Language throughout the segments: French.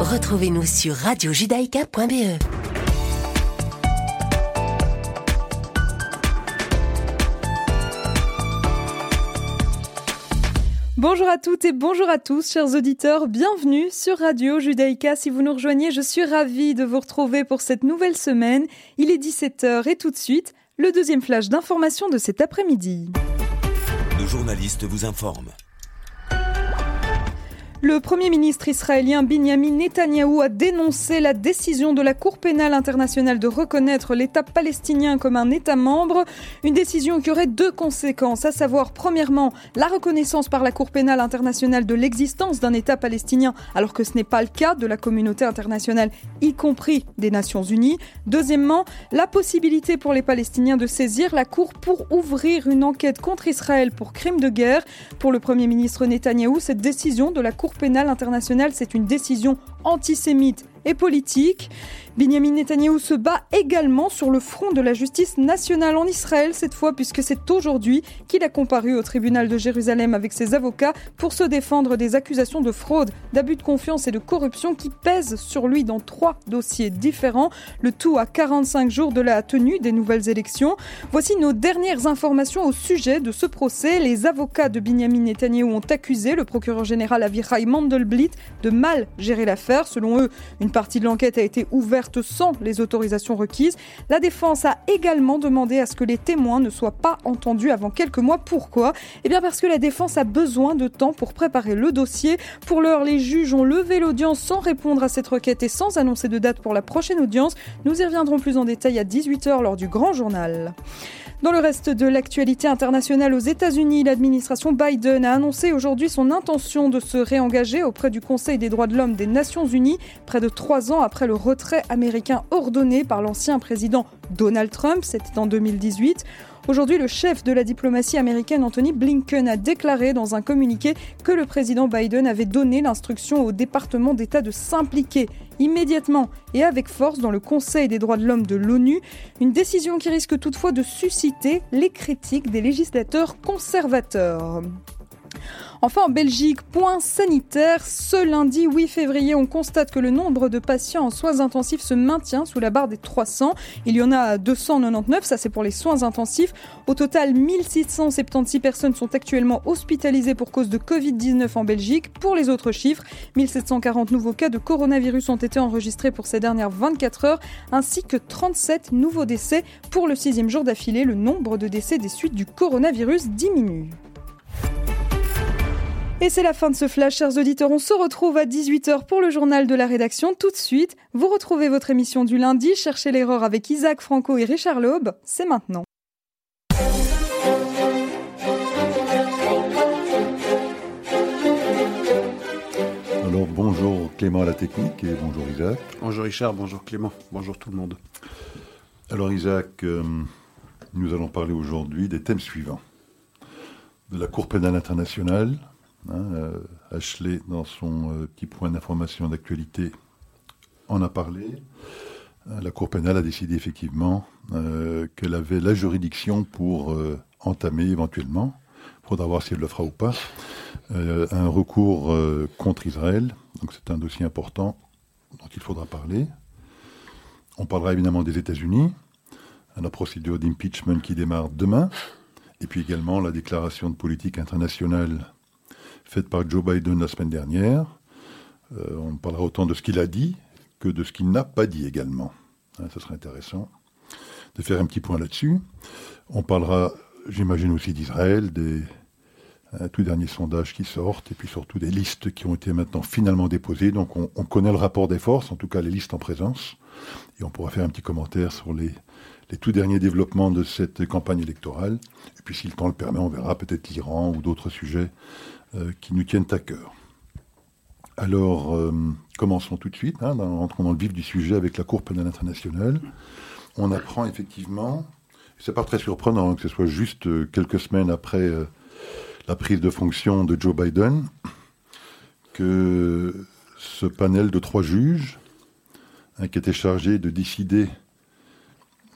Retrouvez-nous sur radiojudaïka.be. Bonjour à toutes et bonjour à tous, chers auditeurs. Bienvenue sur Radio Judaïka. Si vous nous rejoignez, je suis ravie de vous retrouver pour cette nouvelle semaine. Il est 17h et tout de suite, le deuxième flash d'information de cet après-midi. Nos journalistes vous informent. Le Premier ministre israélien Benjamin Netanyahou a dénoncé la décision de la Cour pénale internationale de reconnaître l'État palestinien comme un État membre, une décision qui aurait deux conséquences, à savoir premièrement la reconnaissance par la Cour pénale internationale de l'existence d'un État palestinien, alors que ce n'est pas le cas de la communauté internationale, y compris des Nations Unies. Deuxièmement, la possibilité pour les Palestiniens de saisir la Cour pour ouvrir une enquête contre Israël pour crimes de guerre. Pour le Premier ministre Netanyahou, cette décision de la Cour pénale internationale, c'est une décision antisémite et politique. Benjamin Netanyahou se bat également sur le front de la justice nationale en Israël cette fois puisque c'est aujourd'hui qu'il a comparu au tribunal de Jérusalem avec ses avocats pour se défendre des accusations de fraude, d'abus de confiance et de corruption qui pèsent sur lui dans trois dossiers différents, le tout à 45 jours de la tenue des nouvelles élections. Voici nos dernières informations au sujet de ce procès. Les avocats de Benjamin Netanyahou ont accusé le procureur général Avichai Mandelblit de mal gérer l'affaire. Selon eux, une partie de l'enquête a été ouverte sans les autorisations requises. La défense a également demandé à ce que les témoins ne soient pas entendus avant quelques mois. Pourquoi? Eh bien parce que la défense a besoin de temps pour préparer le dossier. Pour l'heure, les juges ont levé l'audience sans répondre à cette requête et sans annoncer de date pour la prochaine audience. Nous y reviendrons plus en détail à 18h lors du grand journal. Dans le reste de l'actualité internationale aux États-Unis, l'administration Biden a annoncé aujourd'hui son intention de se réengager auprès du Conseil des droits de l'homme des Nations Unies, près de trois ans après le retrait américain ordonné par l'ancien président Donald Trump, c'était en 2018. Aujourd'hui, le chef de la diplomatie américaine, Anthony Blinken, a déclaré dans un communiqué que le président Biden avait donné l'instruction au département d'État de s'impliquer immédiatement et avec force dans le Conseil des droits de l'homme de l'ONU, une décision qui risque toutefois de susciter les critiques des législateurs conservateurs. Enfin, en Belgique, point sanitaire. Ce lundi 8 février, on constate que le nombre de patients en soins intensifs se maintient sous la barre des 300. Il y en a 299, ça c'est pour les soins intensifs. Au total, 1676 personnes sont actuellement hospitalisées pour cause de Covid-19 en Belgique. Pour les autres chiffres, 1740 nouveaux cas de coronavirus ont été enregistrés pour ces dernières 24 heures, ainsi que 37 nouveaux décès. Pour le sixième jour d'affilée, le nombre de décès des suites du coronavirus diminue. Et c'est la fin de ce flash, chers auditeurs. On se retrouve à 18h pour le journal de la rédaction. Tout de suite, vous retrouvez votre émission du lundi, Cherchez l'erreur avec Isaac Franco et Richard Laube. C'est maintenant. Alors bonjour Clément à la technique et bonjour Isaac. Bonjour Richard, bonjour Clément, bonjour tout le monde. Alors Isaac, euh, nous allons parler aujourd'hui des thèmes suivants. De la Cour pénale internationale, hein, euh, Ashley dans son euh, petit point d'information d'actualité en a parlé. Euh, la Cour pénale a décidé effectivement qu'elle avait la juridiction pour entamer éventuellement, il faudra voir si elle le fera ou pas, un recours contre Israël. Donc c'est un dossier important dont il faudra parler. On parlera évidemment des États-Unis, la procédure d'impeachment qui démarre demain, et puis également la déclaration de politique internationale faite par Joe Biden la semaine dernière. Euh, on parlera autant de ce qu'il a dit que de ce qu'il n'a pas dit également. Hein, ça serait intéressant de faire un petit point là-dessus. On parlera, j'imagine aussi d'Israël, des tout derniers sondages qui sortent, et puis surtout des listes qui ont été maintenant finalement déposées. Donc on, on connaît le rapport des forces, en tout cas les listes en présence, et on pourra faire un petit commentaire sur les, les tout derniers développements de cette campagne électorale. Et puis si le temps le permet, on verra peut-être l'Iran ou d'autres sujets qui nous tiennent à cœur. Alors, euh, commençons tout de suite, hein, rentrons dans le vif du sujet avec la Cour pénale internationale. On apprend effectivement, c'est pas très surprenant hein, que ce soit juste euh, quelques semaines après euh, la prise de fonction de Joe Biden, que ce panel de trois juges, hein, qui était chargé de décider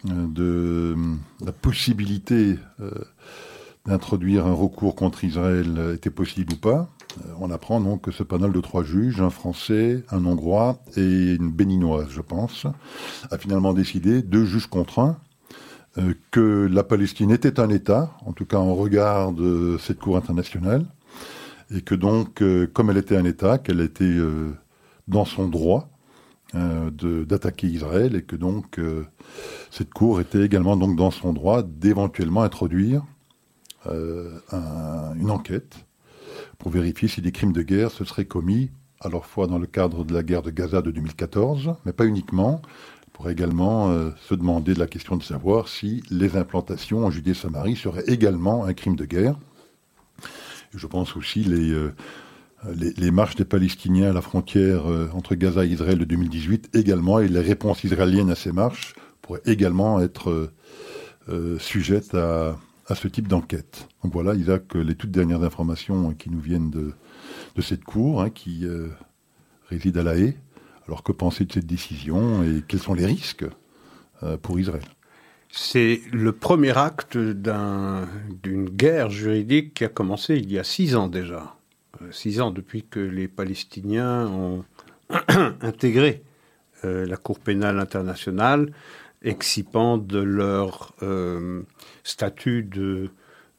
euh, de euh, la possibilité euh, d'introduire un recours contre Israël euh, était possible ou pas, on apprend donc que ce panel de trois juges, un Français, un Hongrois et une Béninoise, je pense, a finalement décidé, deux juges contre un, euh, que la Palestine était un État, en tout cas en regard de cette Cour internationale, et que donc, euh, comme elle était un État, qu'elle était euh, dans son droit d'attaquer Israël, et que donc cette Cour était également donc dans son droit d'éventuellement introduire une enquête pour vérifier si des crimes de guerre se seraient commis à la fois dans le cadre de la guerre de Gaza de 2014, mais pas uniquement. Pourrait également euh, se demander de la question de savoir si les implantations en Judée-Samarie seraient également un crime de guerre. je pense aussi les, euh, les, les, marches des Palestiniens à la frontière euh, entre Gaza et Israël de 2018 également, et les réponses israéliennes à ces marches pourraient également être sujettes à, à ce type d'enquête. Voilà, Isaac, les toutes dernières informations qui nous viennent de, de cette cour, hein, qui euh, réside à La Haye. Alors que penser de cette décision et quels sont les risques euh, pour Israël? C'est le premier acte d'une guerre juridique qui a commencé il y a six ans déjà. Euh, six ans depuis que les Palestiniens ont intégré la Cour pénale internationale excipant de leur euh, statut de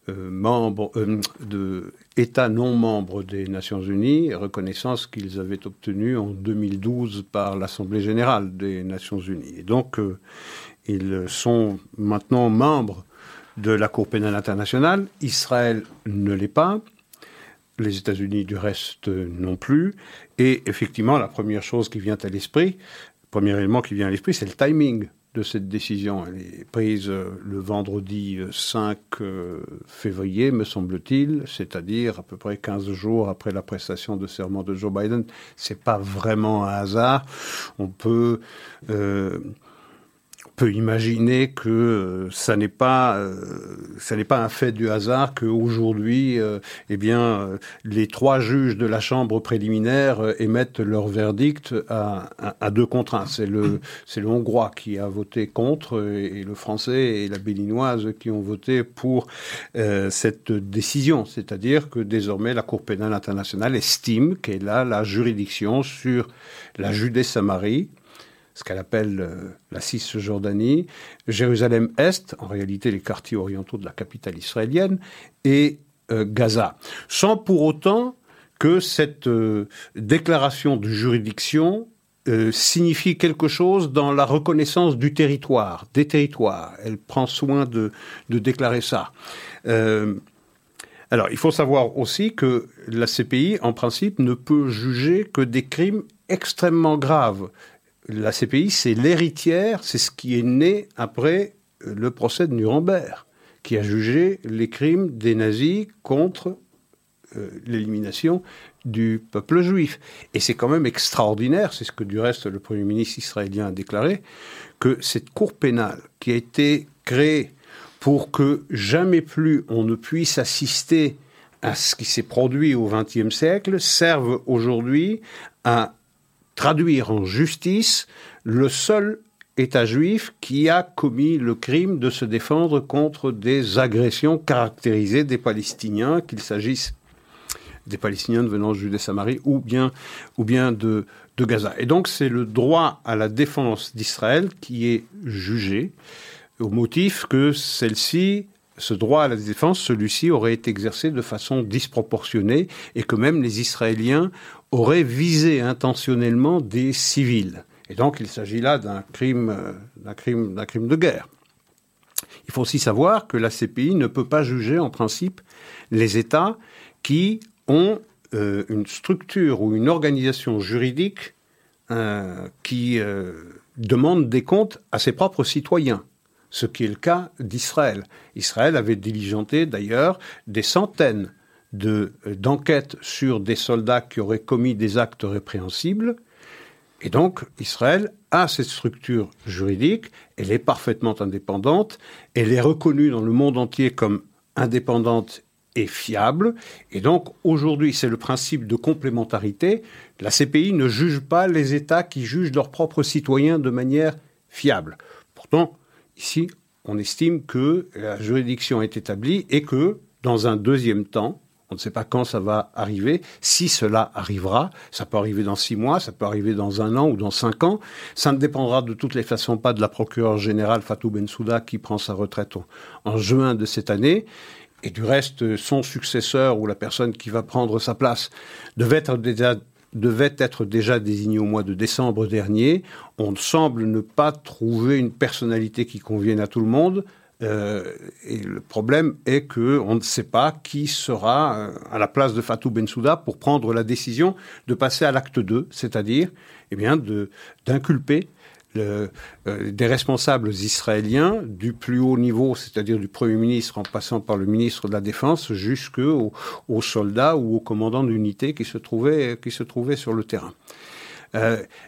euh, membre, euh, de État non membre des Nations Unies, reconnaissance qu'ils avaient obtenue en 2012 par l'Assemblée générale des Nations Unies. Et donc, ils sont maintenant membres de la Cour pénale internationale. Israël ne l'est pas. Les États-Unis, du reste, non plus. Et effectivement, la première chose qui vient à l'esprit, le premier élément qui vient à l'esprit, c'est le timing de cette décision. Elle est prise euh, le vendredi 5 euh, euh, février, me semble-t-il, c'est-à-dire à peu près 15 jours après la prestation de serment de Joe Biden. C'est pas vraiment un hasard. On peut peut imaginer que euh, ça n'est pas euh, ça n'est pas un fait du hasard qu'aujourd'hui euh, eh bien les trois juges de la chambre préliminaire émettent leur verdict à, à, deux contre un. C'est le c'est le hongrois qui a voté contre et, le français et la béninoise qui ont voté pour cette décision. C'est-à-dire que désormais la Cour pénale internationale estime qu'elle a la juridiction sur la Judée-Samarie ce qu'elle appelle euh, la Cisjordanie, Jérusalem-Est, en réalité les quartiers orientaux de la capitale israélienne, et euh, Gaza. Sans pour autant que cette euh, déclaration de juridiction signifie quelque chose dans la reconnaissance du territoire, des territoires. Elle prend soin de, de déclarer ça. alors, il faut savoir aussi que la CPI, en principe, ne peut juger que des crimes extrêmement graves la CPI, c'est l'héritière, c'est ce qui est né après le procès de Nuremberg, qui a jugé les crimes des nazis contre euh, l'élimination du peuple juif. Et c'est quand même extraordinaire, c'est ce que du reste le Premier ministre israélien a déclaré, que cette cour pénale qui a été créée pour que jamais plus on ne puisse assister à ce qui s'est produit au XXe siècle serve aujourd'hui à traduire en justice le seul État juif qui a commis le crime de se défendre contre des agressions caractérisées des Palestiniens, qu'il s'agisse des Palestiniens venant de Judée-Samarie ou bien, de Gaza. Et donc c'est le droit à la défense d'Israël qui est jugé au motif que celle-ci ce droit à la défense, celui-ci aurait été exercé de façon disproportionnée et que même les Israéliens auraient visé intentionnellement des civils. Et donc il s'agit là d'un crime, euh, d'un crime, d'un crime de guerre. Il faut aussi savoir que la CPI ne peut pas juger en principe les États qui ont euh, une structure ou une organisation juridique euh, qui demande des comptes à ses propres citoyens ce qui est le cas d'Israël. Israël avait diligenté d'ailleurs des centaines euh, d'enquêtes sur des soldats qui auraient commis des actes répréhensibles. Et donc, Israël a cette structure juridique, elle est parfaitement indépendante, elle est reconnue dans le monde entier comme indépendante et fiable. Et donc, aujourd'hui, c'est le principe de complémentarité. La CPI ne juge pas les États qui jugent leurs propres citoyens de manière fiable. Pourtant, Ici, on estime que la juridiction est établie et que, dans un deuxième temps, On ne sait pas quand ça va arriver, si cela arrivera. Ça peut arriver dans six mois, ça peut arriver dans un an ou dans cinq ans. Ça ne dépendra de toutes les façons pas de la procureure générale Fatou Bensouda qui prend sa retraite en, juin de cette année. Et du reste, son successeur ou la personne qui va prendre sa place devait être déjà devait au mois de décembre dernier. On semble ne pas trouver une personnalité qui convienne à tout le monde. Euh, et le problème est que on ne sait pas qui sera euh, à la place de Fatou Bensouda pour prendre la décision de passer à l'acte 2, c'est-à-dire eh bien d'inculper euh, des responsables israéliens du plus haut niveau, c'est-à-dire du Premier ministre en passant par le ministre de la Défense, jusqu'aux aux soldats ou aux commandants d'unités qui, se trouvaient, qui se trouvaient sur le terrain.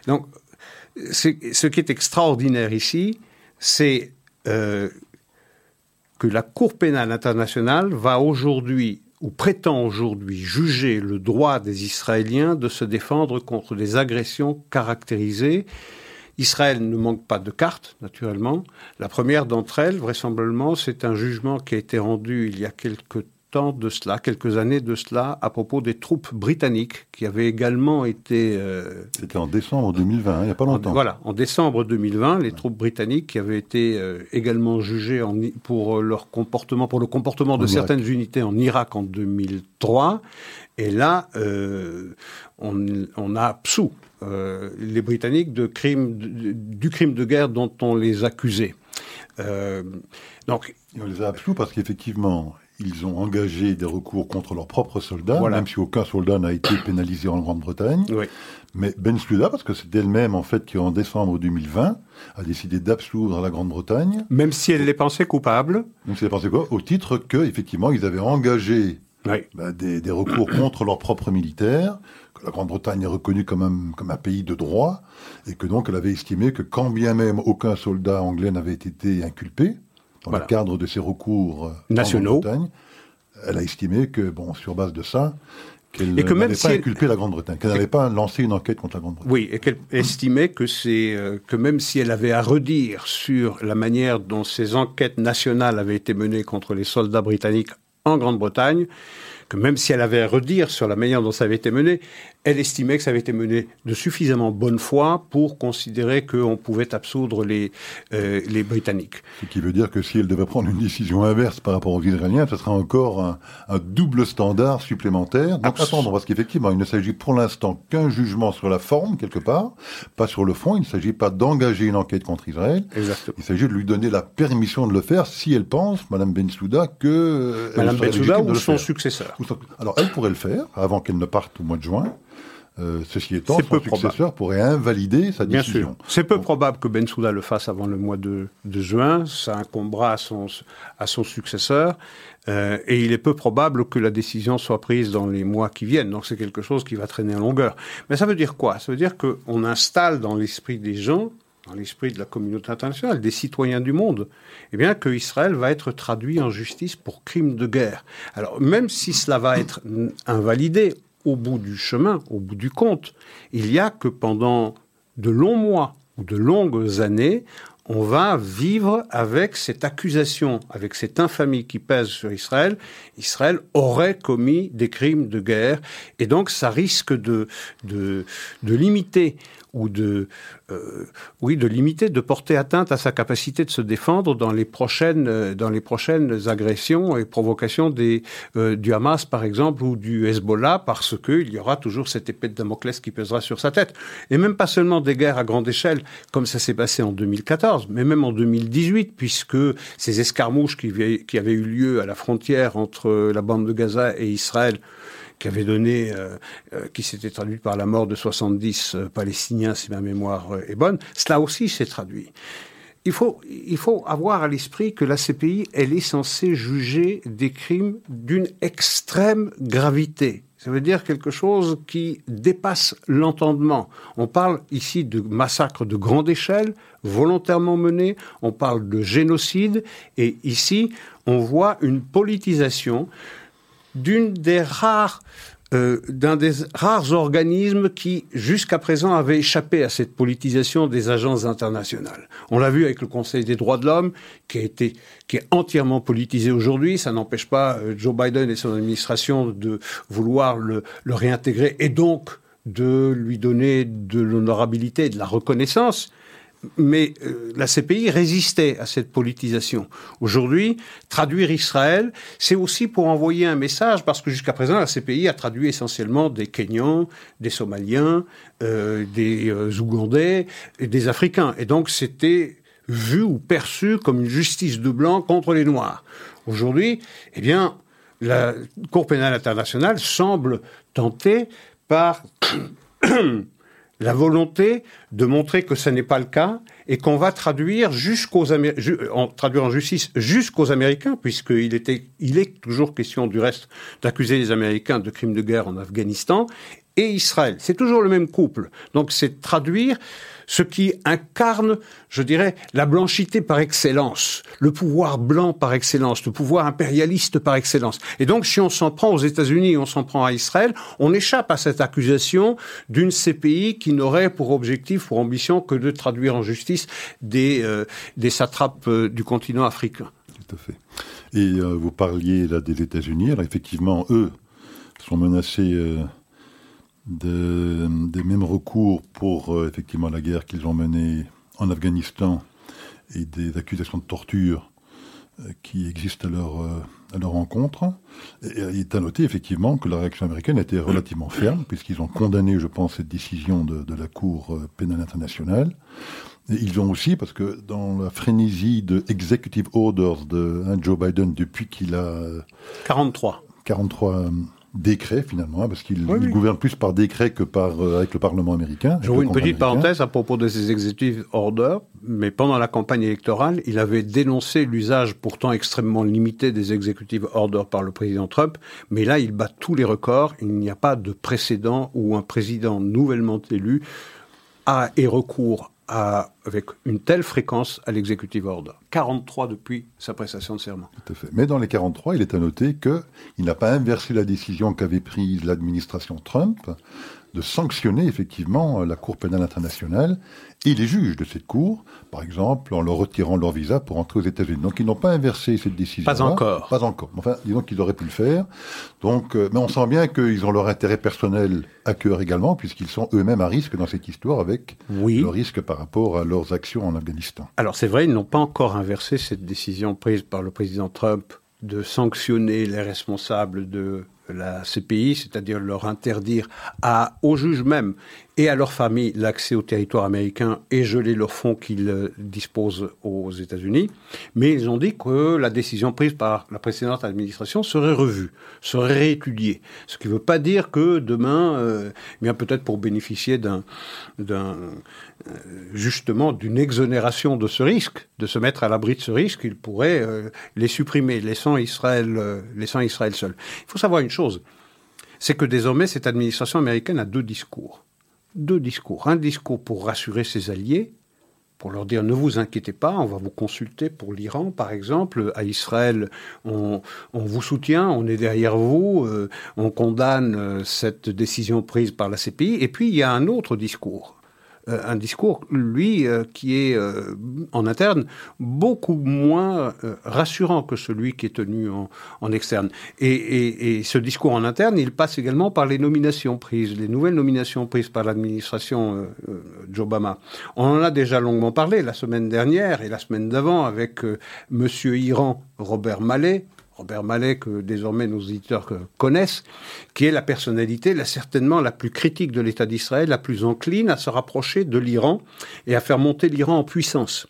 donc, ce qui est extraordinaire ici, c'est que la Cour pénale internationale va aujourd'hui ou prétend aujourd'hui juger le droit des Israéliens de se défendre contre des agressions caractérisées. Israël ne manque pas de cartes, naturellement. La première d'entre elles, vraisemblablement, c'est un jugement qui a été rendu il y a quelques temps de cela, quelques années de cela, à propos des troupes britanniques qui avaient également été... Euh, C'était en décembre 2020, hein, il n'y a pas longtemps. voilà, en décembre 2020, les troupes britanniques qui avaient été euh, également jugées en, pour leur comportement, pour le comportement de certaines unités en Irak en 2003. Et là, euh, on, on, a absous les Britanniques de crimes, du crime de guerre dont on les accusait. donc, on les a absous parce qu'effectivement, ils ont engagé des recours contre leurs propres soldats, même si aucun soldat n'a été pénalisé en Grande-Bretagne. Mais Ben Sluda, parce que c'est elle-même, en fait, qui en décembre 2020 a décidé d'absoudre la Grande-Bretagne. Même si elle les pensait coupables. Même si elle les pensait quoi Au titre que, effectivement, ils avaient engagé bah, des, recours contre leurs propres militaires, que la Grande-Bretagne est reconnue comme un, comme un pays de droit, et que donc elle avait estimé que quand bien même aucun soldat anglais n'avait été inculpé, dans le cadre de ses recours euh, nationaux, elle a estimé que, bon, sur base de ça, qu'elle n'avait pas inculpé la Grande-Bretagne, qu'elle n'avait pas lancé une enquête contre la Grande-Bretagne. Oui, et qu'elle estimait que c'est euh, que même si elle avait à redire sur la manière dont ces enquêtes nationales avaient été menées contre les soldats britanniques en Grande-Bretagne, que même si elle avait à redire sur la manière dont ça avait été mené, elle estimait que ça avait été mené de suffisamment bonne foi pour considérer qu'on pouvait absoudre les, euh, les Britanniques. Ce qui veut dire que si elle devait prendre une décision inverse par rapport aux Israéliens, ce sera encore un, double standard supplémentaire. Donc attendons, parce qu'effectivement, il ne s'agit pour l'instant qu'un jugement sur la forme, quelque part, pas sur le fond. Il ne s'agit pas d'engager une enquête contre Israël. Exactement. Il s'agit de lui donner la permission de le faire si elle pense, Madame Bensouda, que... Euh, Madame Bensouda ou son successeur. Alors elle pourrait le faire avant qu'elle ne parte au mois de juin. Euh, ceci étant, son successeur pourrait invalider sa décision. Bien sûr. C'est peu probable que Bensouda le fasse avant le mois de, juin. Ça incombera à son, à son successeur. Euh, et il est peu probable que la décision soit prise dans les mois qui viennent. Donc c'est quelque chose qui va traîner en longueur. Mais ça veut dire quoi? Ça veut dire qu'on installe dans l'esprit des gens, dans l'esprit de la communauté internationale, des citoyens du monde, eh bien que Israël va être traduit en justice pour crime de guerre. Alors même si cela va être invalidé au bout du chemin, au bout du compte, il y a que pendant de longs mois ou de longues années, on va vivre avec cette accusation, avec cette infamie qui pèse sur Israël. Israël aurait commis des crimes de guerre et donc ça risque de, de, de limiter ou de, euh, oui, de limiter, de porter atteinte à sa capacité de se défendre dans les prochaines, euh, dans les prochaines agressions et provocations des, euh, du Hamas, par exemple, ou du Hezbollah, parce qu'il y aura toujours cette épée de Damoclès qui pèsera sur sa tête. Et même pas seulement des guerres à grande échelle, comme ça s'est passé en 2014, mais même en 2018, puisque ces escarmouches qui, qui avaient eu lieu à la frontière entre la bande de Gaza et Israël qui avait donné, euh, euh, qui s'était traduit par la mort de 70 euh, Palestiniens, si ma mémoire est bonne, cela aussi s'est traduit. Il faut, il faut avoir à l'esprit que la CPI, elle est censée juger des crimes d'une extrême gravité. Ça veut dire quelque chose qui dépasse l'entendement. On parle ici de massacres de grande échelle, volontairement menés, on parle de génocide, et ici, on voit une politisation d'une des rares euh, d'un des rares organismes qui, jusqu'à présent, avait échappé à cette politisation des agences internationales. On l'a vu avec le Conseil des droits de l'homme, qui qui est entièrement politisé aujourd'hui. Ça n'empêche pas euh, Joe Biden et son administration de vouloir le, le réintégrer et donc de lui donner de l'honorabilité et de la reconnaissance mais euh, la CPI résistait à cette politisation. Aujourd'hui, traduire Israël, c'est aussi pour envoyer un message, parce que jusqu'à présent, la CPI a traduit essentiellement des Kenyans, des Somaliens, euh, des euh, Ougandais et des Africains. Et donc, c'était vu ou perçu comme une justice de blanc contre les Noirs. Aujourd'hui, eh bien, la Cour pénale internationale semble tentée par la volonté de montrer que ce n'est pas le cas et qu'on va traduire jusqu'aux en, traduire en justice jusqu'aux Américains, puisqu'il était, il est toujours question du reste d'accuser les Américains de crimes de guerre en Afghanistan et Israël. C'est toujours le même couple. Donc c'est traduire ce qui incarne, je dirais, la blanchité par excellence, le pouvoir blanc par excellence, le pouvoir impérialiste par excellence. Et donc, si on s'en prend aux États-Unis, on s'en prend à Israël, on échappe à cette accusation d'une CPI qui n'aurait pour objectif, pour ambition, que de traduire en justice des, euh, des satrapes euh, du continent africain. Tout à fait. Et euh, vous parliez là des États-Unis. Alors effectivement, eux sont menacés de, des mêmes recours pour euh, effectivement la guerre qu'ils ont menée en Afghanistan et des accusations de torture euh, qui existent à leur, euh, à leur encontre. Et, il est à noter effectivement que la réaction américaine a été relativement ferme, puisqu'ils ont condamné, je pense, cette décision de, de la Cour pénale internationale. Et ils ont aussi, parce que dans la frénésie de executive orders de hein, Joe Biden depuis qu'il a... 43. 43 décret finalement, hein, parce qu'il gouverne plus par décret que par euh, avec le Parlement américain. J'ouvre une petite parenthèse à propos de ces executive orders, mais pendant la campagne électorale, il avait dénoncé l'usage pourtant extrêmement limité des executive orders par le président Trump, mais là il bat tous les records, il n'y a pas de précédent où un président nouvellement élu a et recours avec une telle fréquence à l'executive order. 43 depuis sa prestation de serment. Tout à fait. Mais dans les 43, il est à noter qu'il n'a pas inversé la décision qu'avait prise l'administration Trump de sanctionner effectivement la Cour pénale internationale et les juges de cette Cour, par exemple, en leur retirant leur visa pour entrer aux États-Unis. Donc ils n'ont pas inversé cette décision. Pas encore. Pas encore. Enfin, disons qu'ils auraient pu le faire. Donc, euh, mais on sent bien qu'ils ont leur intérêt personnel à cœur également, puisqu'ils sont eux-mêmes à risque dans cette histoire avec oui. le risque par rapport à leurs actions en Afghanistan. Alors c'est vrai, ils n'ont pas encore inversé cette décision prise par le président Trump de sanctionner les responsables de la CPI, c'est-à-dire leur interdire à, aux juges même et à leurs familles l'accès au territoire américain et geler leurs fonds qu'ils euh, disposent aux États-Unis. Mais ils ont dit que la décision prise par la précédente administration serait revue, serait réétudiée. Ce qui ne veut pas dire que demain, euh, eh bien peut-être pour bénéficier euh, justement d'une exonération de ce risque, de se mettre à l'abri de ce risque, ils pourraient les supprimer, laissant Israël seul. Il faut savoir une chose, c'est que désormais cette administration américaine a deux discours deux discours. Un discours pour rassurer ses alliés, pour leur dire ne vous inquiétez pas, on va vous consulter pour l'Iran, par exemple. À Israël, on, vous soutient, on est derrière vous, euh, on condamne euh, cette décision prise par la CPI. Et puis, il y a un autre discours un discours, lui, euh, qui est euh, en interne beaucoup moins rassurant que celui qui est tenu en, externe. Et, ce discours en interne, il passe également par les nominations prises, les nouvelles nominations prises par l'administration Obama. On en a déjà longuement parlé la semaine dernière et la semaine d'avant avec Monsieur Iran Robert Mallet, Robert Mallet, que désormais nos éditeurs connaissent, qui est la personnalité, certainement la plus critique de l'État d'Israël, la plus encline à se rapprocher de l'Iran et à faire monter l'Iran en puissance.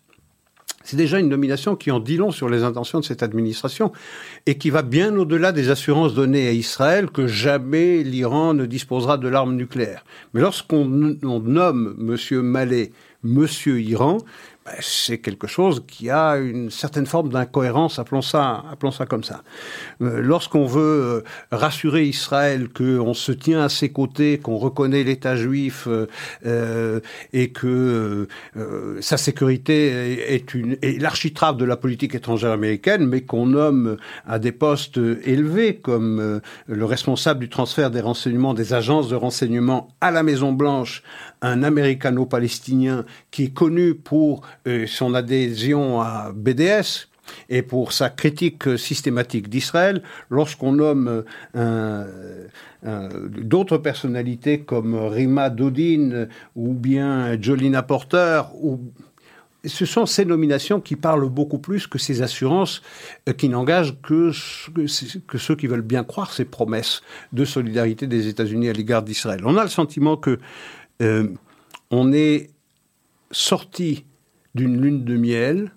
C'est déjà une nomination qui en dit long sur les intentions de cette administration et qui va bien au-delà des assurances données à Israël que jamais l'Iran ne disposera de l'arme nucléaire. Mais lorsqu'on nomme M. Mallet Monsieur Iran, ben, c'est quelque chose qui a une certaine forme d'incohérence, appelons ça, appelons ça comme ça. Euh, lorsqu'on veut euh, rassurer Israël qu'on se tient à ses côtés, qu'on reconnaît l'État juif euh, et que sa sécurité est, est l'architrave de la politique étrangère américaine, mais qu'on nomme à des postes élevés comme le responsable du transfert des renseignements des agences de renseignement à la Maison Blanche, un américano-palestinien qui est connu pour euh, son adhésion à BDS et pour sa critique systématique d'Israël, lorsqu'on nomme euh, d'autres personnalités comme Rima Dodin ou bien Jolina Porter, ce sont ces nominations qui parlent beaucoup plus que ces assurances euh, qui n'engagent que, ceux qui veulent bien croire ces promesses de solidarité des États-Unis à l'égard d'Israël. On a le sentiment que on est sorti d'une lune de miel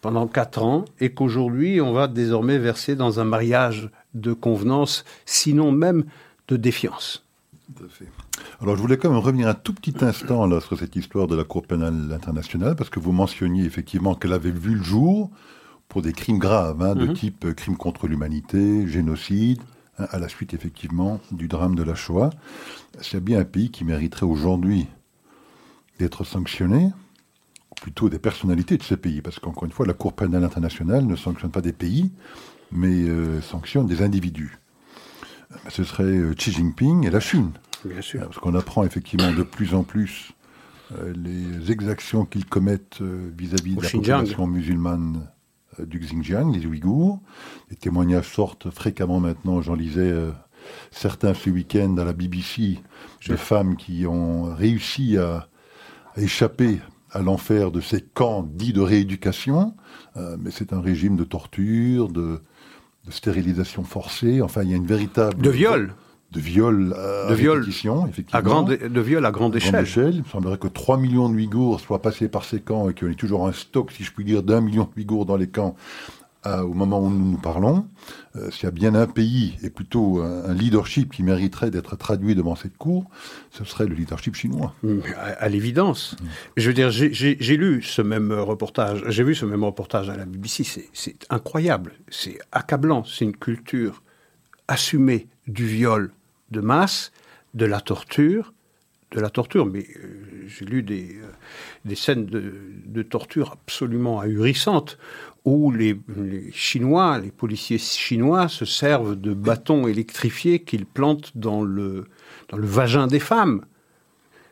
pendant quatre ans et qu'aujourd'hui on va désormais verser dans un mariage de convenance, sinon même de défiance. Tout à fait. Alors je voulais quand même revenir un tout petit instant là, sur cette histoire de la Cour pénale internationale, parce que vous mentionniez effectivement qu'elle avait vu le jour pour des crimes graves, hein, de mhm. type euh, crime contre l'humanité, génocide, à la suite effectivement du drame de la Shoah. C'est bien un pays qui mériterait aujourd'hui d'être sanctionné, plutôt des personnalités de ces pays, parce qu'encore une fois, la Cour pénale internationale ne sanctionne pas des pays, mais euh, sanctionne des individus. Euh, ce serait euh, Xi Jinping et la Chine. Bien sûr. Parce qu'on apprend effectivement de plus en plus les exactions qu'ils commettent vis-à-vis de la population musulmane du Xinjiang, les Ouïghours. Les témoignages sortent fréquemment maintenant. J'en lisais certains ce week-end à la BBC de femmes qui ont réussi à, à échapper à l'enfer de ces camps dits de rééducation, euh, mais c'est un régime de torture, de, stérilisation forcée, enfin il y a une véritable... De viol de viol à de viol effectivement. À grande, de viol à grande, échelle. échelle. Il semblerait que 3 millions de Ouïghours soient passés par ces camps et qu'il y ait toujours un stock, si je puis dire, d'un million de Ouïghours dans les camps au moment où nous nous parlons, euh, s'il y a bien un pays et plutôt un, leadership qui mériterait d'être traduit devant cette cour, ce serait le leadership chinois. À, l'évidence. Je veux dire, j'ai lu ce même reportage, j'ai vu ce même reportage à la BBC, c'est incroyable, c'est accablant, c'est une culture assumée du viol de masse, de la torture, de la torture, mais euh, j'ai lu des, euh, des scènes de, de, torture absolument ahurissantes, où les, Chinois, les policiers chinois se servent de bâtons électrifiés qu'ils plantent dans le, dans le vagin des femmes.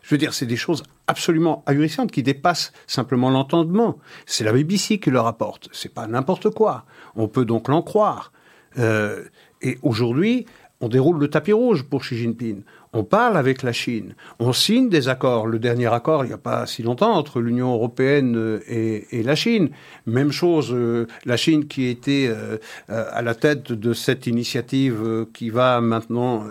Je veux dire, c'est des choses absolument ahurissantes qui dépassent simplement l'entendement. C'est la BBC qui le rapporte. C'est pas n'importe quoi. On peut donc l'en croire. Euh, et aujourd'hui, on déroule le tapis rouge pour Xi Jinping on parle avec la Chine, on signe des accords. Le dernier accord, il n'y a pas si longtemps, entre l'Union européenne euh, et, la Chine. Même chose, euh, la Chine qui était euh, à la tête de cette initiative qui va maintenant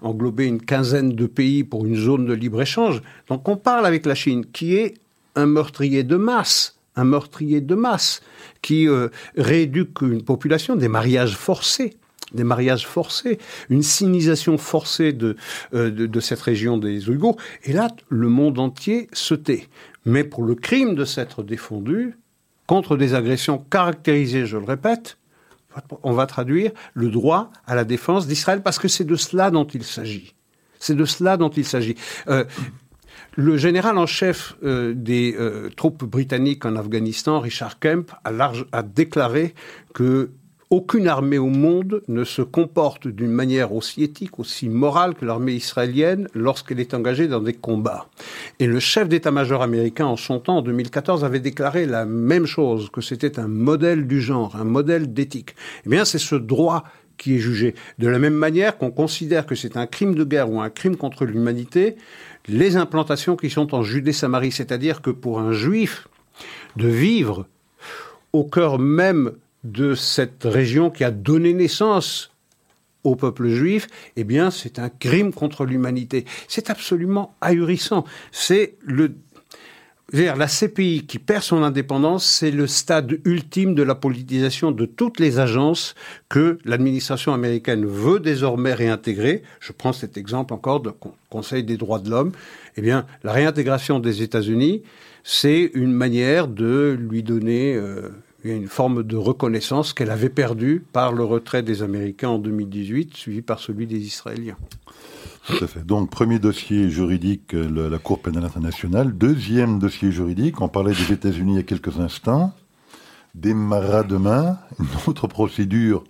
englober une quinzaine de pays pour une zone de libre-échange. Donc on parle avec la Chine, qui est un meurtrier de masse un meurtrier de masse qui rééduque une population, des mariages forcés des mariages forcés, une sinisation forcée euh, de, de, cette région des Ouïghours. Et là, le monde entier se tait. Mais pour le crime de s'être défendu, contre des agressions caractérisées, je le répète, on va traduire le droit à la défense d'Israël parce que c'est de cela dont il s'agit. C'est de cela dont il s'agit. Euh, le général en chef euh, des troupes britanniques en Afghanistan, Richard Kemp, a, large, a déclaré que aucune armée au monde ne se comporte d'une manière aussi éthique, aussi morale que l'armée israélienne lorsqu'elle est engagée dans des combats. Et le chef d'état-major américain en son temps, en 2014, avait déclaré la même chose, que c'était un modèle du genre, un modèle d'éthique. Eh bien, c'est ce droit qui est jugé. De la même manière qu'on considère que c'est un crime de guerre ou un crime contre l'humanité, les implantations qui sont en Judée-Samarie, c'est-à-dire que pour un juif, de vivre au cœur même de cette région qui a donné naissance au peuple juif, eh bien, c'est un crime contre l'humanité. C'est absolument ahurissant. C'est le, la CPI qui perd son indépendance, c'est le stade ultime de la politisation de toutes les agences que l'administration américaine veut désormais réintégrer. Je prends cet exemple encore de Conseil des droits de l'homme. Eh bien, la réintégration des États-Unis, c'est une manière de lui donner euh, une forme de reconnaissance qu'elle avait perdue par le retrait des Américains en 2018, suivi par celui des Israéliens. Tout à fait. Donc, premier dossier juridique, la Cour pénale internationale. Deuxième dossier juridique, on parlait des États-Unis il y a quelques instants. Démarra demain une autre procédure.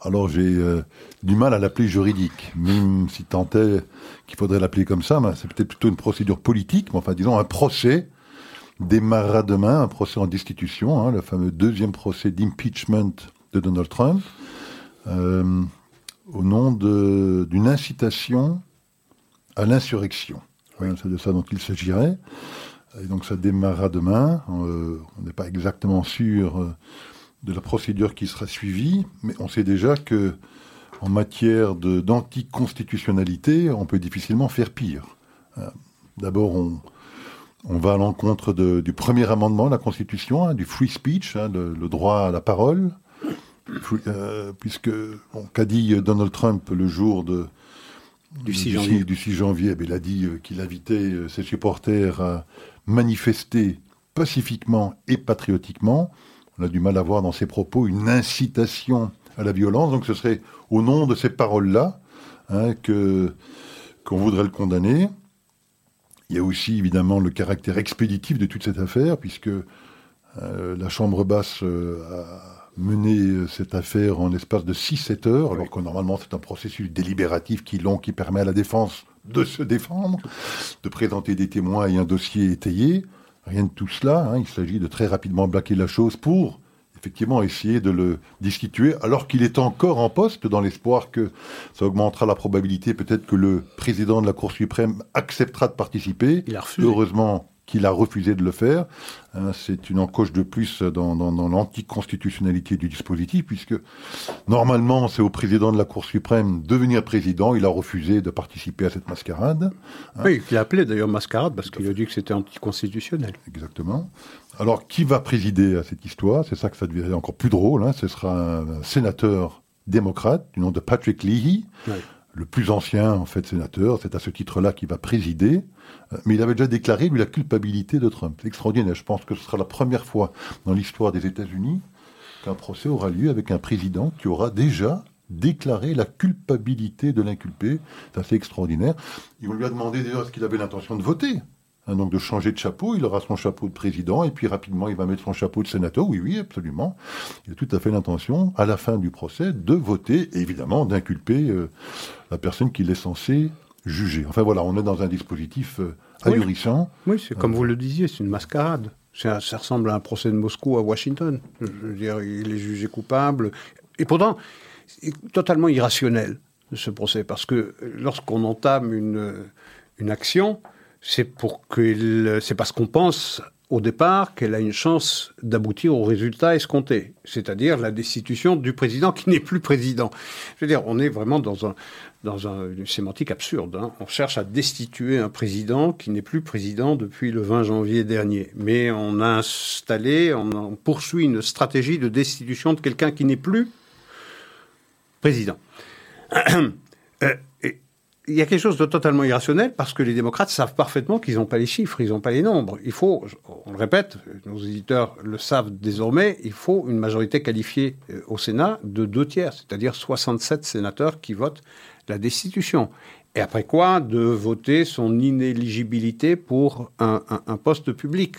Alors, j'ai euh, du mal à l'appeler juridique, même si tant est qu'il faudrait l'appeler comme ça, c'est peut-être plutôt une procédure politique, mais enfin, disons un procès démarra demain, un procès en destitution, hein, le fameux deuxième procès d'impeachment de Donald Trump, euh, au nom d'une incitation à l'insurrection. c'est de ça dont il s'agirait. Et donc ça démarrera demain. Euh, on n'est pas exactement sûr euh, de la procédure qui sera suivie, mais on sait déjà que en matière d'anticonstitutionnalité, on peut difficilement faire pire. D'abord, on, on, va à l'encontre du premier amendement de la Constitution, hein, du free speech, hein, le, droit à la parole, puisque qu'a dit Donald Trump le jour de, du 6 janvier. Du 6 janvier, il a dit euh, qu'il invitait euh, ses supporters à manifester pacifiquement et patriotiquement. On a du mal à voir dans ses propos une incitation à la violence. Donc ce serait au nom de ces paroles-là hein, que qu'on voudrait le condamner. Il y a aussi évidemment le caractère expéditif de toute cette affaire, puisque euh, la Chambre basse a mener euh, cette affaire en l'espace de 6-7 heures, alors que normalement c'est un processus délibératif qui long, qui permet à la défense de se défendre, de présenter des témoins et un dossier étayé. Rien de tout cela. Hein. Il s'agit de très rapidement blaquer la chose pour effectivement essayer de le destituer alors qu'il est encore en poste dans l'espoir que ça augmentera la probabilité peut-être que le président de la Cour suprême acceptera de participer. Il a Heureusement, qu'il a refusé de le faire. Hein, c'est une encoche de plus dans, dans, l'anticonstitutionnalité du dispositif, puisque normalement c'est au président de la Cour suprême de devenir président. Il a refusé de participer à cette mascarade. Hein. Oui, il a appelé d'ailleurs mascarade parce qu'il a dit que c'était anticonstitutionnel. Exactement. Alors qui va présider à cette histoire? C'est ça que ça devient encore plus drôle. Hein. Ce sera un, sénateur démocrate du nom de Patrick Leahy. Le plus ancien en fait sénateur, c'est à ce titre-là qu'il va présider. Mais il avait déjà déclaré, lui, la culpabilité de Trump. C'est extraordinaire. Je pense que ce sera la première fois dans l'histoire des États-Unis qu'un procès aura lieu avec un président qui aura déjà déclaré la culpabilité de l'inculpé. C'est assez extraordinaire. Vont lui a demandé d'ailleurs est-ce qu'il avait l'intention de voter? Hein, donc de changer de chapeau, il aura son chapeau de président et puis rapidement il va mettre son chapeau de sénateur. Oui, oui, absolument. Il a tout à fait l'intention, à la fin du procès, de voter et évidemment d'inculper euh, la personne qu'il est censé juger. Enfin voilà, on est dans un dispositif euh, ahurissant. Oui, c'est comme vous le disiez, c'est une mascarade. Ça, ressemble à un procès de Moscou à Washington. Je veux dire, il est jugé coupable. Et pourtant, c'est totalement irrationnel, ce procès, parce que lorsqu'on entame une, une action, c'est parce qu'on pense au départ qu'elle a une chance d'aboutir au résultat escompté, c'est-à-dire la destitution du président qui n'est plus président. Je veux dire, on est vraiment dans un, une sémantique absurde. Hein. On cherche à destituer un président qui n'est plus président depuis le 20 janvier dernier. Mais on a installé, on, poursuit une stratégie de destitution de quelqu'un qui n'est plus président. Euh, il y a quelque chose de totalement irrationnel parce que les démocrates savent parfaitement qu'ils n'ont pas les chiffres, ils n'ont pas les nombres. Il faut, on le répète, nos éditeurs le savent désormais, il faut une majorité qualifiée euh, au Sénat de deux tiers, c'est-à-dire 67 sénateurs qui votent la destitution. Et après quoi, de voter son inéligibilité pour un, poste public.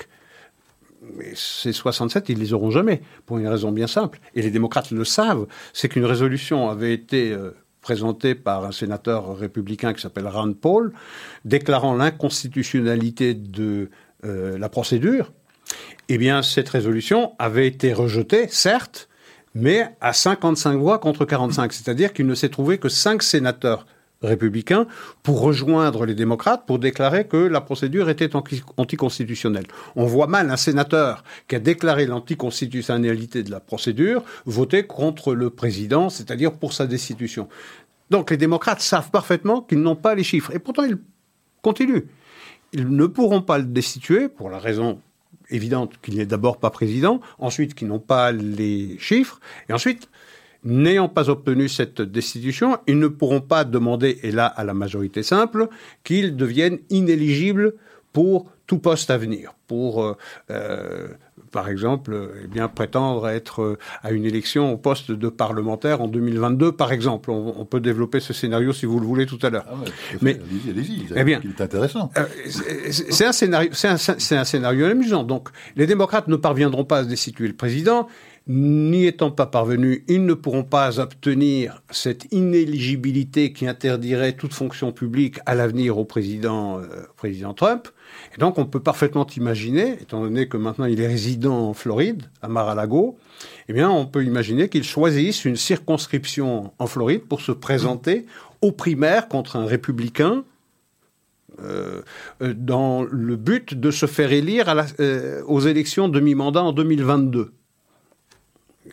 Mais ces 67, ils les auront jamais, pour une raison bien simple. Et les démocrates le savent, c'est qu'une résolution avait été euh, présentée par un sénateur républicain qui s'appelle Rand Paul, déclarant l'inconstitutionnalité de euh, la procédure. Eh bien, cette résolution avait été rejetée, certes, mais à 55 voix contre 45. C'est-à-dire qu'il ne s'est trouvé que 5 sénateurs républicains pour rejoindre les démocrates pour déclarer que la procédure était anticonstitutionnelle. On voit mal un sénateur qui a déclaré l'anticonstitutionnalité de la procédure voter contre le président, c'est-à-dire pour sa destitution. Donc les démocrates savent parfaitement qu'ils n'ont pas les chiffres. Et pourtant, ils continuent. Ils ne pourront pas le destituer, pour la raison évidente qu'il n'est d'abord pas président, ensuite qu'ils n'ont pas les chiffres, et ensuite, n'ayant pas obtenu cette destitution, ils ne pourront pas demander, et là à la majorité simple, qu'ils deviennent inéligibles pour tout poste à venir, pour, euh, euh, par exemple, eh bien, prétendre être euh, à une élection au poste de parlementaire en 2022, par exemple. On, peut développer ce scénario si vous le voulez tout à l'heure. Ah Mais allez-y, allez-y. Eh bien, il est intéressant. c'est un scénario, c'est un, un, scénario amusant. Donc, les démocrates ne parviendront pas à se destituer le président. N'y étant pas parvenus, ils ne pourront pas obtenir cette inéligibilité qui interdirait toute fonction publique à l'avenir au président, président Trump. Et donc, on peut parfaitement imaginer, étant donné que maintenant il est résident en Floride, à Mar-a-Lago, eh bien, on peut imaginer qu'il choisisse une circonscription en Floride pour se présenter aux primaires contre un républicain euh, euh, dans le but de se faire élire euh, aux élections de mi-mandat en 2022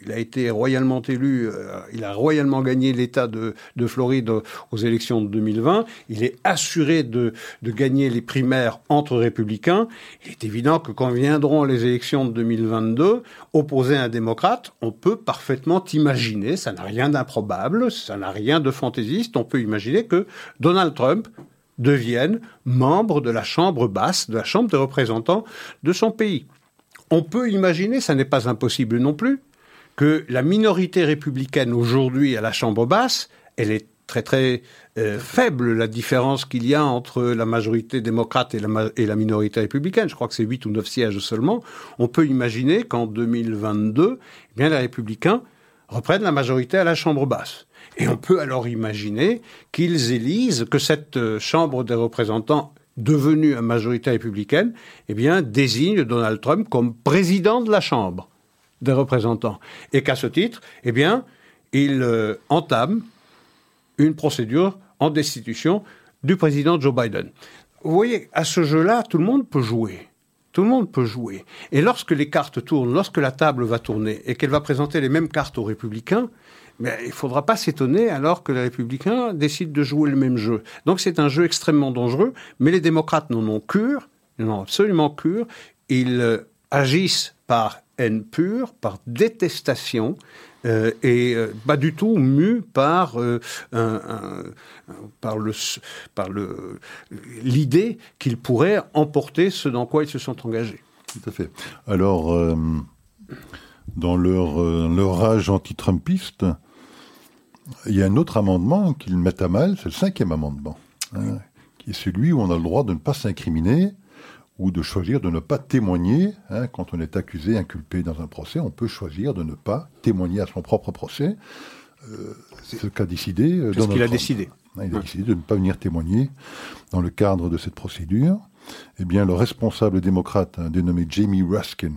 il a été royalement élu, euh, il a royalement gagné l'État de, Floride aux élections de 2020. Il est assuré de, gagner les primaires entre républicains. Il est évident que quand viendront les élections de 2022, opposer un démocrate, on peut parfaitement imaginer, ça n'a rien d'improbable, ça n'a rien de fantaisiste, on peut imaginer que Donald Trump devienne membre de la Chambre basse, de la Chambre des représentants de son pays. On peut imaginer, ça n'est pas impossible non plus, que la minorité républicaine aujourd'hui à la Chambre basse, elle est très très euh, faible la différence qu'il y a entre la majorité démocrate et la, minorité républicaine. Je crois que c'est 8 ou 9 sièges seulement. On peut imaginer qu'en 2022, eh bien, les républicains reprennent la majorité à la Chambre basse. Et on peut alors imaginer qu'ils élisent, que cette euh, Chambre des représentants devenue à majorité républicaine, eh désigne Donald Trump comme président de la Chambre des représentants. Et qu'à ce titre, eh bien, il euh, entame une procédure en destitution du président Joe Biden. Vous voyez, à ce jeu-là, tout le monde peut jouer. Tout le monde peut jouer. Et lorsque les cartes tournent, lorsque la table va tourner et qu'elle va présenter les mêmes cartes aux républicains, mais il ne faudra pas s'étonner alors que les républicains décident de jouer le même jeu. Donc c'est un jeu extrêmement dangereux, mais les démocrates n'en ont cure, ils en ont absolument cure. Ils euh, agissent par haine pure, par détestation, euh, et euh, pas du tout mu par, euh, par le par le l'idée qu'ils pourraient emporter ce dans quoi ils se sont engagés. Tout à fait. Alors, dans leur leur rage anti-trumpiste, il y a un autre amendement qu'ils mettent à mal, c'est le cinquième amendement, hein, qui est celui où on a le droit de ne pas s'incriminer ou de choisir de ne pas témoigner. Hein, quand on est accusé, inculpé dans un procès, on peut choisir de ne pas témoigner à son propre procès. Euh, c'est ce qu'a décidé. Euh, ce qu'il a décidé. Hein, il a décidé de ne pas venir témoigner dans le cadre de cette procédure. Eh bien, le responsable démocrate, dénommé Jamie Ruskin,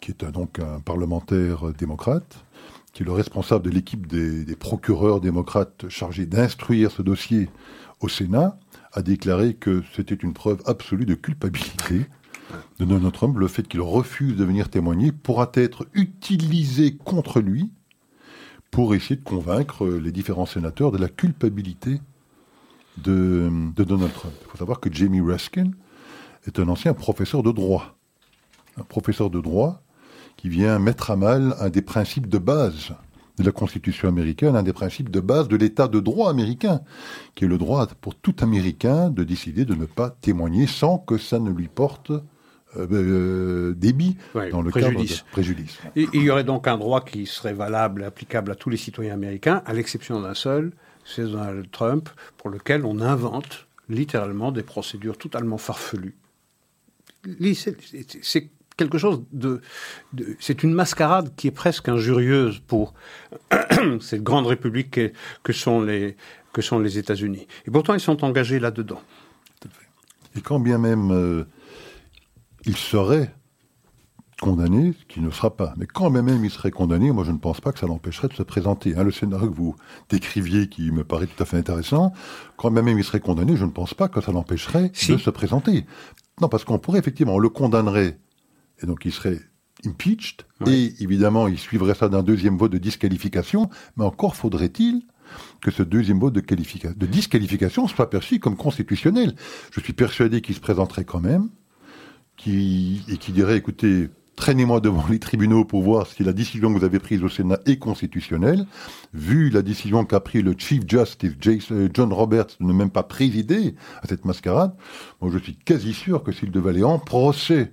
qui est donc un parlementaire démocrate, qui est le responsable de l'équipe des, des procureurs démocrates chargés d'instruire ce dossier au Sénat, a déclaré que c'était une preuve absolue de culpabilité de Donald Trump. Le fait qu'il refuse de venir témoigner pourra être utilisé contre lui pour essayer de convaincre les différents sénateurs de la culpabilité de, Donald Trump. Il faut savoir que Jamie Raskin est un ancien professeur de droit. Un professeur de droit qui vient mettre à mal un des principes de base de la Constitution américaine, un des principes de base de l'État de droit américain, qui est le droit pour tout Américain de décider de ne pas témoigner sans que ça ne lui porte euh, euh, débit dans le préjudice. cadre de préjudice. Il y aurait donc un droit qui serait valable, applicable à tous les citoyens américains, à l'exception d'un seul, c'est Donald Trump, pour lequel on invente littéralement des procédures totalement farfelues. C'est quelque chose de, c'est une mascarade qui est presque injurieuse pour cette grande république que, sont les que sont les États-Unis. Et pourtant, ils sont engagés là-dedans. Et quand bien même euh, il serait condamné, ce qui ne sera pas, mais quand bien même il serait condamné, moi je ne pense pas que ça l'empêcherait de se présenter. Hein, le scénario que vous décriviez, qui me paraît tout à fait intéressant, quand bien même il serait condamné, je ne pense pas que ça l'empêcherait de se présenter. Non, parce qu'on pourrait effectivement, on le condamnerait et donc il serait impeached, et évidemment il suivrait ça d'un deuxième vote de disqualification, mais encore faudrait-il que ce deuxième vote de, de disqualification soit perçu comme constitutionnel. Je suis persuadé qu'il se présenterait quand même, qui, et qui dirait, écoutez, traînez-moi devant les tribunaux pour voir si la décision que vous avez prise au Sénat est constitutionnelle. Vu la décision qu'a pris le Chief Justice John Roberts de ne même pas présider à cette mascarade, moi je suis quasi sûr que s'il devait aller en procès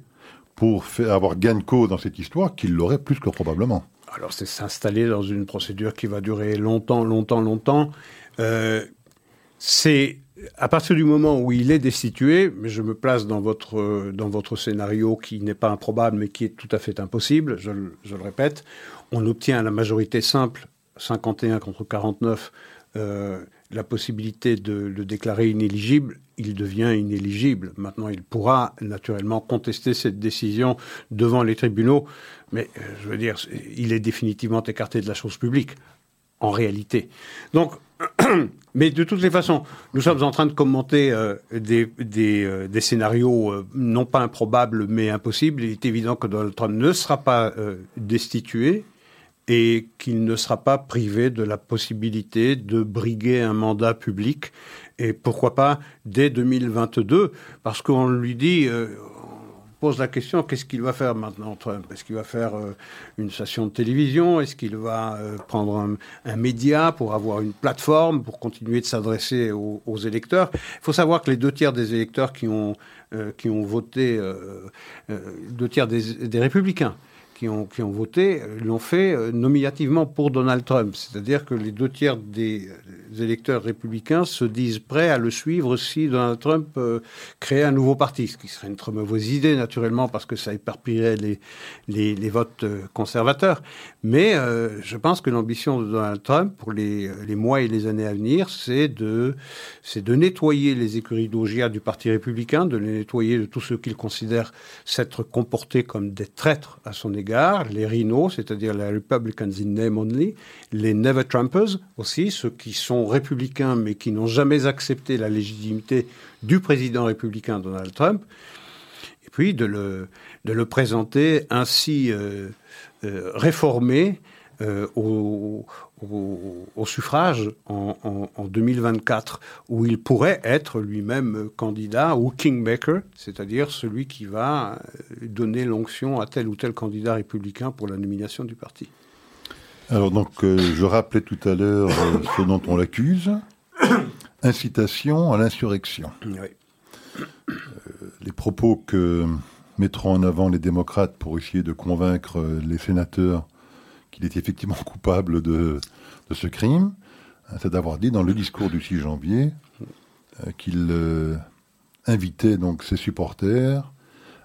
pour avoir gain dans cette histoire, qu'il l'aurait plus que probablement. Alors c'est s'installer dans une procédure qui va durer longtemps, longtemps, longtemps. Euh, c'est à partir du moment où il est destitué, mais je me place dans votre, dans votre scénario qui n'est pas improbable, mais qui est tout à fait impossible, je, le répète, on obtient la majorité simple, 51 contre 49, euh, la possibilité de le déclarer inéligible, il devient inéligible. Maintenant, il pourra naturellement contester cette décision devant les tribunaux, mais euh, je veux dire, il est définitivement écarté de la chose publique, en réalité. Donc, mais de toutes les façons, nous sommes en train de commenter euh, des, des, euh, scénarios non pas improbables mais impossibles. Il est évident que Donald Trump ne sera pas destitué et qu'il ne sera pas privé de la possibilité de briguer un mandat public et pourquoi pas dès 2022 parce qu'on lui dit pose la question qu'est-ce qu'il va faire maintenant, Trump? Est-ce qu'il va faire euh, une station de télévision? Est-ce qu'il va euh, prendre un, média pour avoir une plateforme pour continuer de s'adresser aux, électeurs? Il faut savoir que les deux tiers des électeurs qui ont, euh, qui ont voté, deux tiers des républicains qui ont, qui ont voté l'ont fait euh, nominativement pour Donald Trump. C'est-à-dire que les deux tiers des électeurs républicains se disent prêts à le suivre si Donald Trump euh, un nouveau parti, ce qui serait une très mauvaise idée naturellement parce que ça éparpillerait les, les, votes euh, conservateurs. Mais je pense que l'ambition de Donald Trump pour les, les, mois et les années à venir, c'est de, c'est de nettoyer les écuries d'Ogia du Parti républicain, de les nettoyer de tous ceux qu'il considère s'être comportés comme des traîtres à son égard les rhinos, c'est-à-dire les Republicans in name only, les Never Trumpers aussi, ceux qui sont républicains mais qui n'ont jamais accepté la légitimité du président républicain Donald Trump, et puis de le, de présenter ainsi euh, euh, réformé euh, au, suffrage en, 2024, où il pourrait être lui-même candidat ou kingmaker, c'est-à-dire celui qui va donner l'onction à tel ou tel candidat républicain pour la nomination du parti. Alors donc, euh, je rappelais tout à l'heure ce dont on l'accuse, incitation à l'insurrection. les propos que mettront en avant les démocrates pour essayer de convaincre les sénateurs qu'il est effectivement coupable de, ce crime, hein, c'est d'avoir dit dans le discours du 6 janvier euh, qu'il euh, invitait donc ses supporters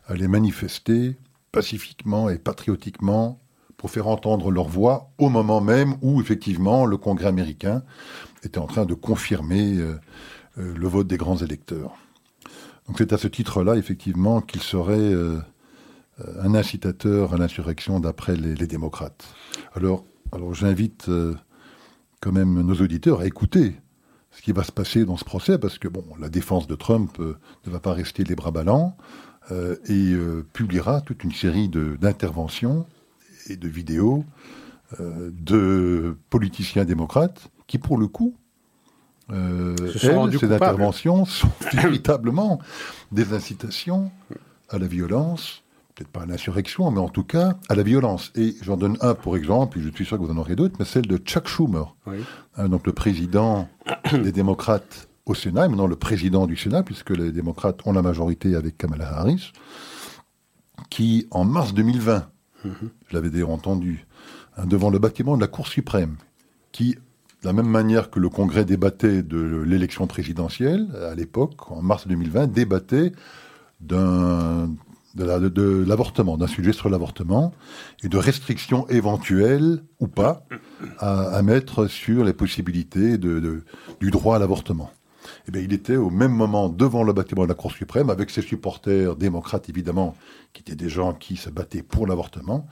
à aller manifester pacifiquement et patriotiquement pour faire entendre leur voix au moment même où effectivement le Congrès américain était en train de confirmer euh, le vote des grands électeurs. Donc c'est à ce titre-là effectivement qu'il serait un incitateur à l'insurrection d'après les, démocrates. Alors, j'invite euh, quand même nos auditeurs à écouter ce qui va se passer dans ce procès, parce que bon, la défense de Trump euh, ne va pas rester les bras ballants euh, et publiera toute une série d'interventions et de vidéos de politiciens démocrates qui, pour le coup, ces interventions sont véritablement des incitations à la violence, peut-être pas à l'insurrection, mais en tout cas à la violence. Et j'en donne un pour exemple, et je suis sûr que vous en aurez d'autres, mais celle de Chuck Schumer, hein, donc le président des démocrates au Sénat, et maintenant le président du Sénat, puisque les démocrates ont la majorité avec Kamala Harris, qui en mars 2020, je l'avais déjà entendu, hein, devant le bâtiment de la Cour suprême, qui de la même manière que le Congrès débattait de l'élection présidentielle, à l'époque, en mars 2020, débattait d'un de l'avortement, d'un sujet sur l'avortement, et de restrictions éventuelles ou pas à, mettre sur les possibilités du droit à l'avortement. Eh bien, il était au même moment devant le bâtiment de la Cour suprême, avec ses supporters démocrates évidemment, qui étaient des gens qui se battaient pour l'avortement.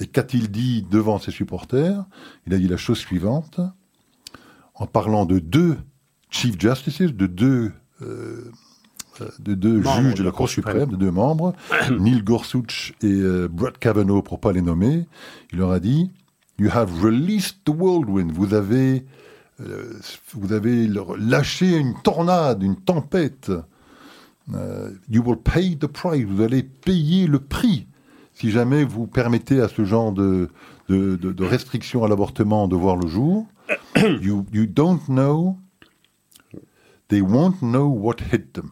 Et qu'a-t-il dit devant ses supporters? Il a dit la chose suivante, en parlant de deux Chief Justices, de deux euh, de deux juges de la Cour suprême, de deux membres, Neil Gorsuch et euh, Brett Kavanaugh, pour pas les nommer. Il leur a dit You have released the whirlwind. Vous avez, euh, vous avez lâché une tornade, une tempête euh, you will pay the price, vous allez payer le prix si jamais vous permettez à ce genre de, de, de, de restrictions à l'avortement de voir le jour. you, you don't know, they won't know what hit them.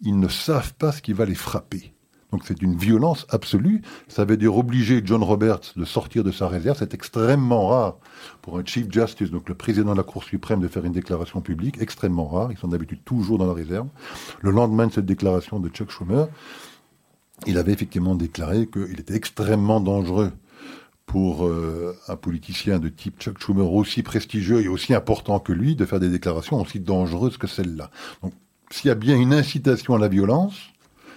Ils ne savent pas ce qui va les frapper. Donc c'est une violence absolue. Ça veut dire obliger John Roberts de sortir de sa réserve. C'est extrêmement rare pour un Chief Justice, donc le président de la Cour suprême, de faire une déclaration publique. Extrêmement rare. Ils sont d'habitude toujours dans la réserve. Le lendemain de cette déclaration de Chuck Schumer, il avait effectivement déclaré qu'il était extrêmement dangereux pour euh, un politicien de type Chuck Schumer aussi prestigieux et aussi important que lui de faire des déclarations aussi dangereuses que celle-là. Donc s'il y a bien une incitation à la violence,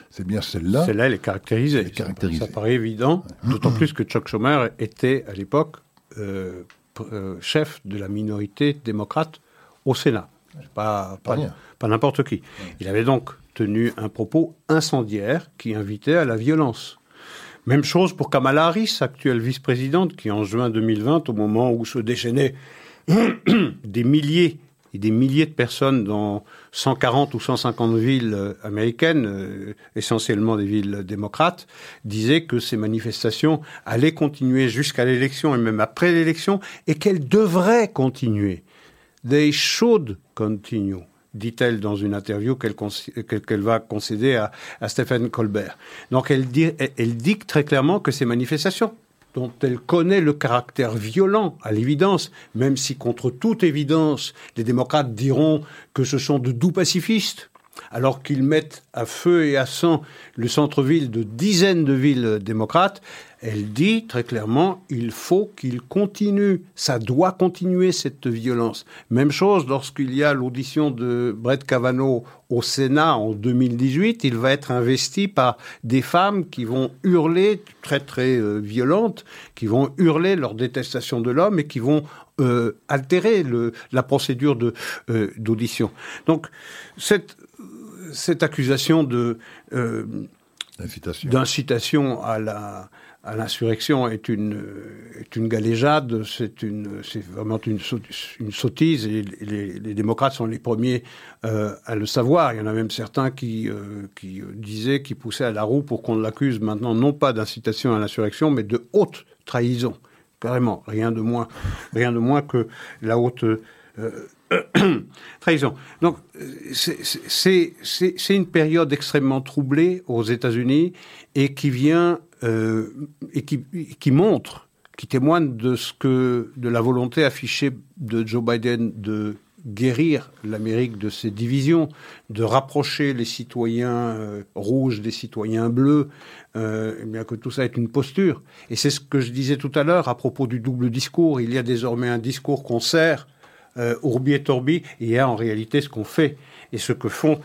c'est bien celle-là. Celle-là, elle est caractérisée. Elle est caractérisée. Ça, paraît évident, d'autant plus que Chuck Schumer était à l'époque euh, euh, chef de la minorité démocrate au Sénat. Pas, pas, pas n'importe qui. Il avait donc tenu un propos incendiaire qui invitait à la violence. Même chose pour Kamala Harris, actuelle vice-présidente, qui en juin 2020, au moment où se déchaînaient des milliers des milliers de personnes dans 140 ou 150 villes euh, américaines, euh, essentiellement des villes démocrates, disaient que ces manifestations allaient continuer jusqu'à l'élection et même après l'élection et qu'elles devraient continuer. They should continue dit-elle dans une interview qu'elle va concéder à, à Stephen Colbert. Donc elle dit très clairement que ces manifestations dont elle connaît le caractère violent, à l'évidence, même si contre toute évidence, les démocrates diront que ce sont de doux pacifistes, alors qu'ils mettent à feu et à sang le centre-ville de dizaines de villes démocrates, elle dit très clairement, il faut qu'il continue, ça doit continuer cette violence. Même chose lorsqu'il y a l'audition de Brett Kavanaugh au Sénat en 2018, il va être investi par des femmes qui vont hurler, très très euh, violentes, qui vont hurler leur détestation de l'homme et qui vont euh, altérer la procédure euh, d'audition. Donc cette accusation de d'incitation à la à l'insurrection est une, est une galéjade, c'est une, c'est vraiment une, une sottise et les, démocrates sont les premiers euh, à le savoir. Il y en a même certains qui, euh, qui disaient, qui poussaient à la roue pour qu'on l'accuse maintenant non pas d'incitation à l'insurrection, mais de haute trahison. Carrément, rien de moins, rien de moins que la haute euh, trahison. Donc, c'est une période extrêmement troublée aux États-Unis et qui vient euh, et qui, montre, qui témoigne de ce que, de la volonté affichée de Joe Biden de guérir l'Amérique de ses divisions, de rapprocher les citoyens euh, rouges des citoyens bleus, euh, bien que tout ça est une posture. Et c'est ce que je disais tout à l'heure à propos du double discours. Il y a désormais un discours qu'on sert euh, Urbi et Torbi, il y a en réalité ce qu'on fait et ce que font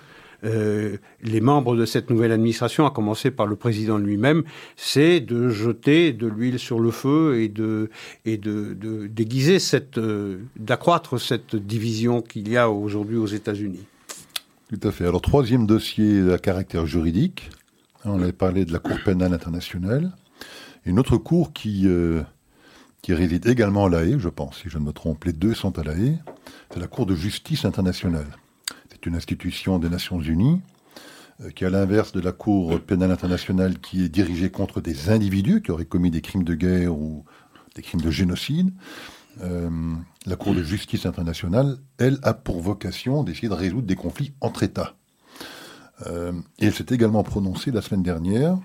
euh, les membres de cette nouvelle administration, à commencer par le président lui-même, c'est de jeter de l'huile sur le feu et de déguiser cette euh, d'accroître cette division qu'il y a aujourd'hui aux États-Unis. Tout à fait. Alors troisième dossier à caractère juridique. On avait parlé de la Cour pénale internationale. Une autre cour qui euh, qui réside également à La Haye, je pense, si je ne me trompe. Les deux sont à La Haye. C'est la Cour de justice internationale. C'est une institution des Nations Unies euh, qui, à l'inverse de la Cour pénale internationale, qui est dirigée contre des individus qui auraient commis des crimes de guerre ou des crimes de génocide, euh, la Cour de justice internationale, elle, a pour vocation d'essayer de résoudre des conflits entre États. Euh, et elle s'est également prononcée la semaine dernière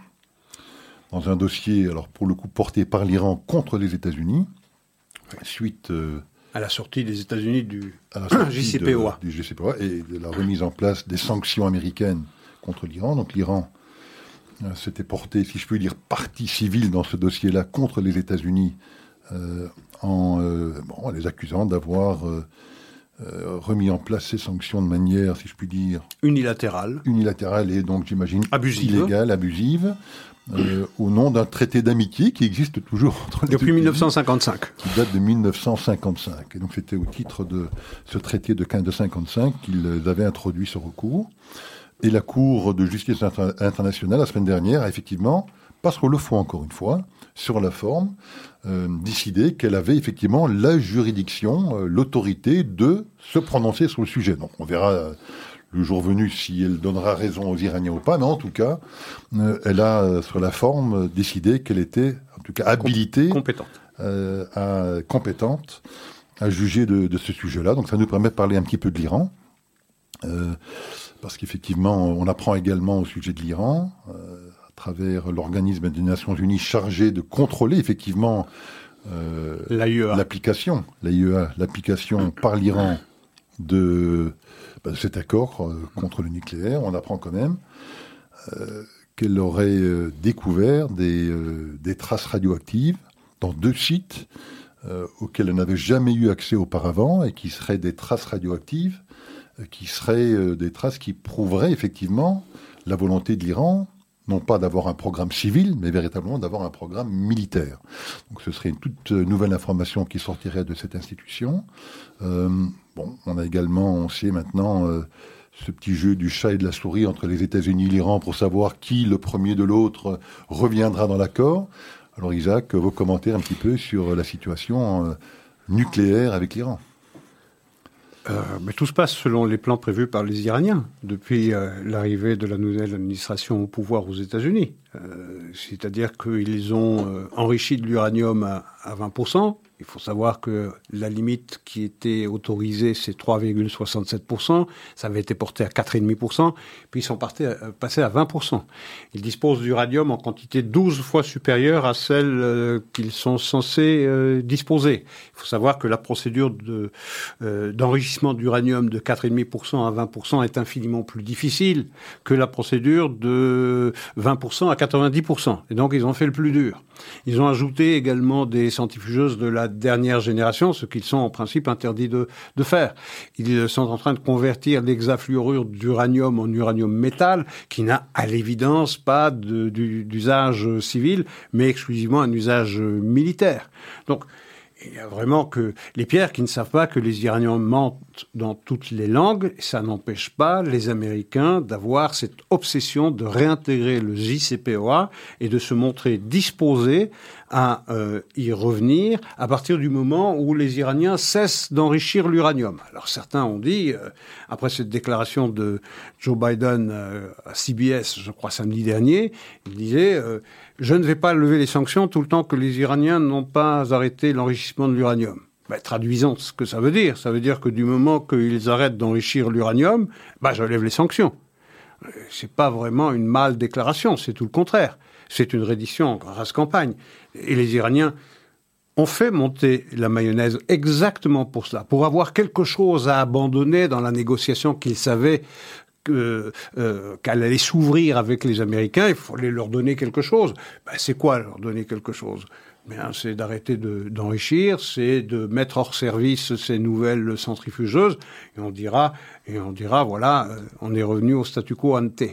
dans un dossier, alors pour le coup porté par l'Iran contre les États-Unis, suite euh, à la sortie des États-Unis du JCPOA. du JCPOA et de la remise en place des sanctions américaines contre l'Iran. Donc l'Iran euh, s'était porté, si je peux dire, partie civile dans ce dossier-là contre les États-Unis euh, en bon, les accusant d'avoir remis en place ces sanctions de manière, si je puis dire, unilatérale. Unilatérale et donc, j'imagine, abusive. illégale, abusive, euh, au nom d'un traité d'amitié qui existe toujours entre les Depuis 1955. Qui date de 1955. Et donc c'était au titre de ce traité de 15 de 55 qu'ils avaient introduit ce recours. Et la Cour de justice internationale, la semaine dernière, a effectivement, parce qu'on le faut encore une fois, sur la forme, euh, décidé qu'elle avait effectivement la juridiction, euh, l'autorité de se prononcer sur le sujet. Donc on verra le jour venu si elle donnera raison aux Iraniens ou pas, mais en tout cas, euh, elle a, euh, sur la forme, décidé qu'elle était, en tout cas, habilitée, Compétente. euh, à- compétente à juger de, de ce sujet-là. Donc ça nous permet de parler un petit peu de l'Iran. Euh, parce qu'effectivement, on apprend également au sujet de l'Iran, euh, à travers l'organisme des Nations Unies chargé de contrôler effectivement euh, L'AIEA. l'application, l'AIEA, l'application par l'Iran de, bah, cet accord euh, contre le nucléaire. On apprend quand même euh, qu'elle aurait euh, découvert des, traces radioactives dans deux sites auxquels elle n'avait jamais eu accès auparavant et qui seraient des traces radioactives, qui seraient des traces qui prouveraient effectivement la volonté de l'Iran, non pas d'avoir un programme civil, mais véritablement d'avoir un programme militaire. Donc ce serait une toute nouvelle information qui sortirait de cette institution. Bon, on a également, on sait maintenant, euh, ce petit jeu du chat et de la souris entre les États-Unis et l'Iran pour savoir qui, le premier de l'autre, reviendra dans l'accord. Alors Isaac, vos commentaires un petit peu sur la situation euh, nucléaire avec l'Iran. Euh, mais tout se passe selon les plans prévus par les Iraniens depuis l'arrivée de la nouvelle administration au pouvoir aux États-Unis. Euh, C'est-à-dire qu'ils ont euh, enrichi de l'uranium à, à 20%. Il faut savoir que la limite qui était autorisée, c'est 3,67%. Ça avait été porté à 4,5%. Puis ils sont euh, passés à 20%. Ils disposent d'uranium en quantité 12 fois supérieure à celle qu'ils sont censés disposer. Il faut savoir que la procédure de, d'enrichissement d'uranium de 4,5% à 20% est infiniment plus difficile que la procédure de 20% à 90%. Et donc, ils ont fait le plus dur. Ils ont ajouté également des centrifugeuses de la dernière génération, ce qu'ils sont en principe interdits de, faire. Ils sont en train de convertir l'hexafluorure d'uranium en uranium métal, qui n'a à l'évidence pas d'usage civil, mais exclusivement un usage militaire. Donc, il y a vraiment que les pierres qui ne savent pas que les Iraniens mentent dans toutes les langues, ça n'empêche pas les Américains d'avoir cette obsession de réintégrer le JCPOA et de se montrer disposés à euh, y revenir à partir du moment où les Iraniens cessent d'enrichir l'uranium. Alors certains ont dit, euh, après cette déclaration de Joe Biden euh, à CBS, je crois samedi dernier, il disait je ne vais pas lever les sanctions tout le temps que les Iraniens n'ont pas arrêté l'enrichissement de l'uranium. Ben, traduisons ce que ça veut dire. Ça veut dire que du moment qu'ils arrêtent d'enrichir l'uranium, ben, je lève les sanctions. C'est pas vraiment une mâle déclaration, c'est tout le contraire. C'est une reddition en race campagne. Et les Iraniens ont fait monter la mayonnaise exactement pour cela, pour avoir quelque chose à abandonner dans la négociation qu'ils savaient euh, qu'elle allait s'ouvrir avec les Américains, il fallait leur donner quelque chose. Ben, c'est quoi leur donner quelque chose? Bien, c'est d'arrêter de- d'enrichir, c'est de mettre hors service ces nouvelles centrifugeuses, et on dira, et on dira, voilà, euh, on est revenu au statu quo ante.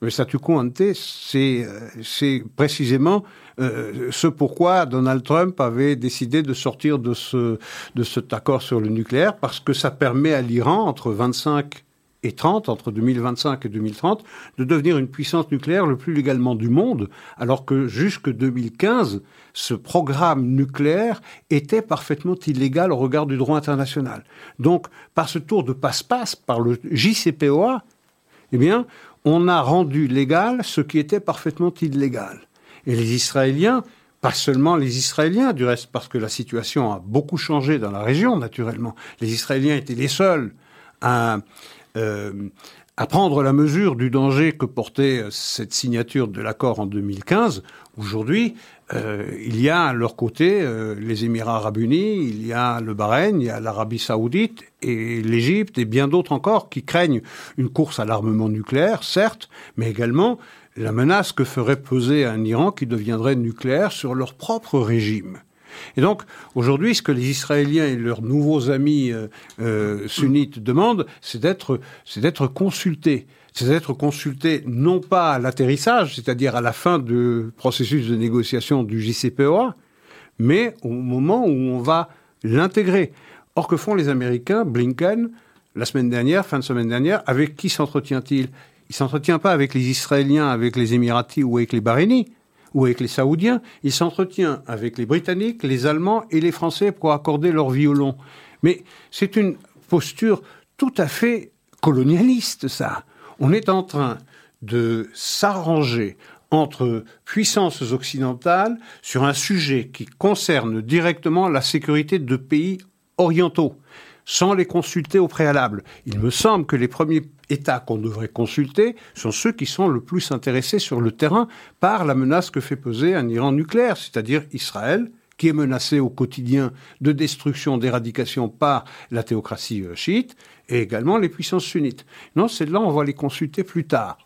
Le statu quo ante, c'est euh, c'est précisément ce pourquoi Donald Trump avait décidé de sortir de, ce, de cet accord sur le nucléaire, parce que ça permet à l'Iran, entre 25 et 30, entre 2025 et 2030, de devenir une puissance nucléaire le plus légalement du monde, alors que jusque 2015, ce programme nucléaire était parfaitement illégal au regard du droit international. Donc, par ce tour de passe-passe, par le JCPOA, eh bien, on a rendu légal ce qui était parfaitement illégal. Et les Israéliens, pas seulement les Israéliens, du reste, parce que la situation a beaucoup changé dans la région, naturellement. Les Israéliens étaient les seuls à, euh, à prendre la mesure du danger que portait cette signature de l'accord en 2015. Aujourd'hui, euh, il y a à leur côté euh, les Émirats arabes unis, il y a le Bahreïn, il y a l'Arabie saoudite et l'Égypte et bien d'autres encore qui craignent une course à l'armement nucléaire, certes, mais également la menace que ferait peser un Iran qui deviendrait nucléaire sur leur propre régime. Et donc, aujourd'hui, ce que les Israéliens et leurs nouveaux amis euh, euh, sunnites demandent, c'est d'être, c'est d'être consultés. C'est d'être consultés non pas à l'atterrissage, c'est-à-dire à la fin du processus de négociation du JCPOA, mais au moment où on va l'intégrer. Or, que font les Américains Blinken, la semaine dernière, fin de semaine dernière, avec qui s'entretient-il? Il s'entretient pas avec les Israéliens, avec les Émiratis ou avec les Bahreïnis ou avec les Saoudiens, il s'entretient avec les Britanniques, les Allemands et les Français pour accorder leur violon. Mais c'est une posture tout à fait colonialiste, ça. On est en train de s'arranger entre puissances occidentales sur un sujet qui concerne directement la sécurité de pays orientaux, sans les consulter au préalable. Il me semble que les premiers États qu'on devrait consulter sont ceux qui sont le plus intéressés sur le terrain par la menace que fait peser un Iran nucléaire, c'est-à-dire Israël, qui est menacé au quotidien de destruction, d'éradication par la théocratie euh, chiite, et également les puissances sunnites. Non, c'est là on va les consulter plus tard.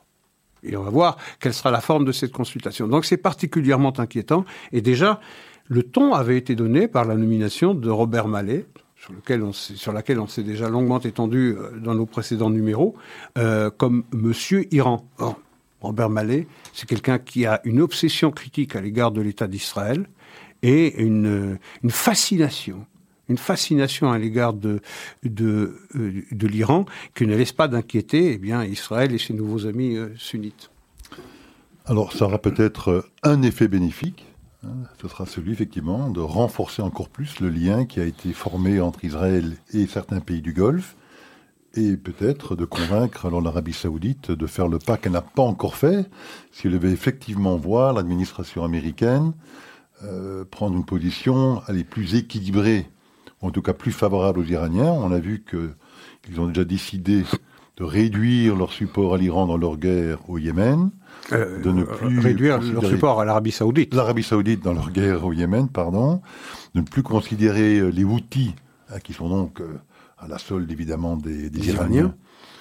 Et on va voir quelle sera la forme de cette consultation. Donc c'est particulièrement inquiétant. Et déjà, le ton avait été donné par la nomination de Robert Mallet, sur, laquelle on s'est déjà longuement étendu euh, dans nos précédents numéros, euh, comme Monsieur Iran. Robert Mallet, c'est quelqu'un qui a une obsession critique à l'égard de l'État d'Israël et une, une fascination à l'égard de, euh, l'Iran qui ne laisse pas d'inquiéter eh Israël et ses nouveaux amis euh, sunnites. Alors ça aura peut-être un effet bénéfique, ce sera celui effectivement de renforcer encore plus le lien qui a été formé entre Israël et certains pays du Golfe, et peut-être de convaincre l'Arabie saoudite de faire le pas qu'elle n'a pas encore fait, si elle devait effectivement voir l'administration américaine euh, prendre une position aller plus équilibrée en tout cas plus favorable aux Iraniens. On a vu qu'ils ont déjà décidé de réduire leur support à l'Iran dans leur guerre au Yémen, euh, de ne plus réduire leur support à l'Arabie Saoudite. L'Arabie Saoudite dans leur guerre au Yémen, pardon, de ne plus considérer euh, les Houthis, hein, qui sont donc euh, à la solde évidemment des, Iraniens,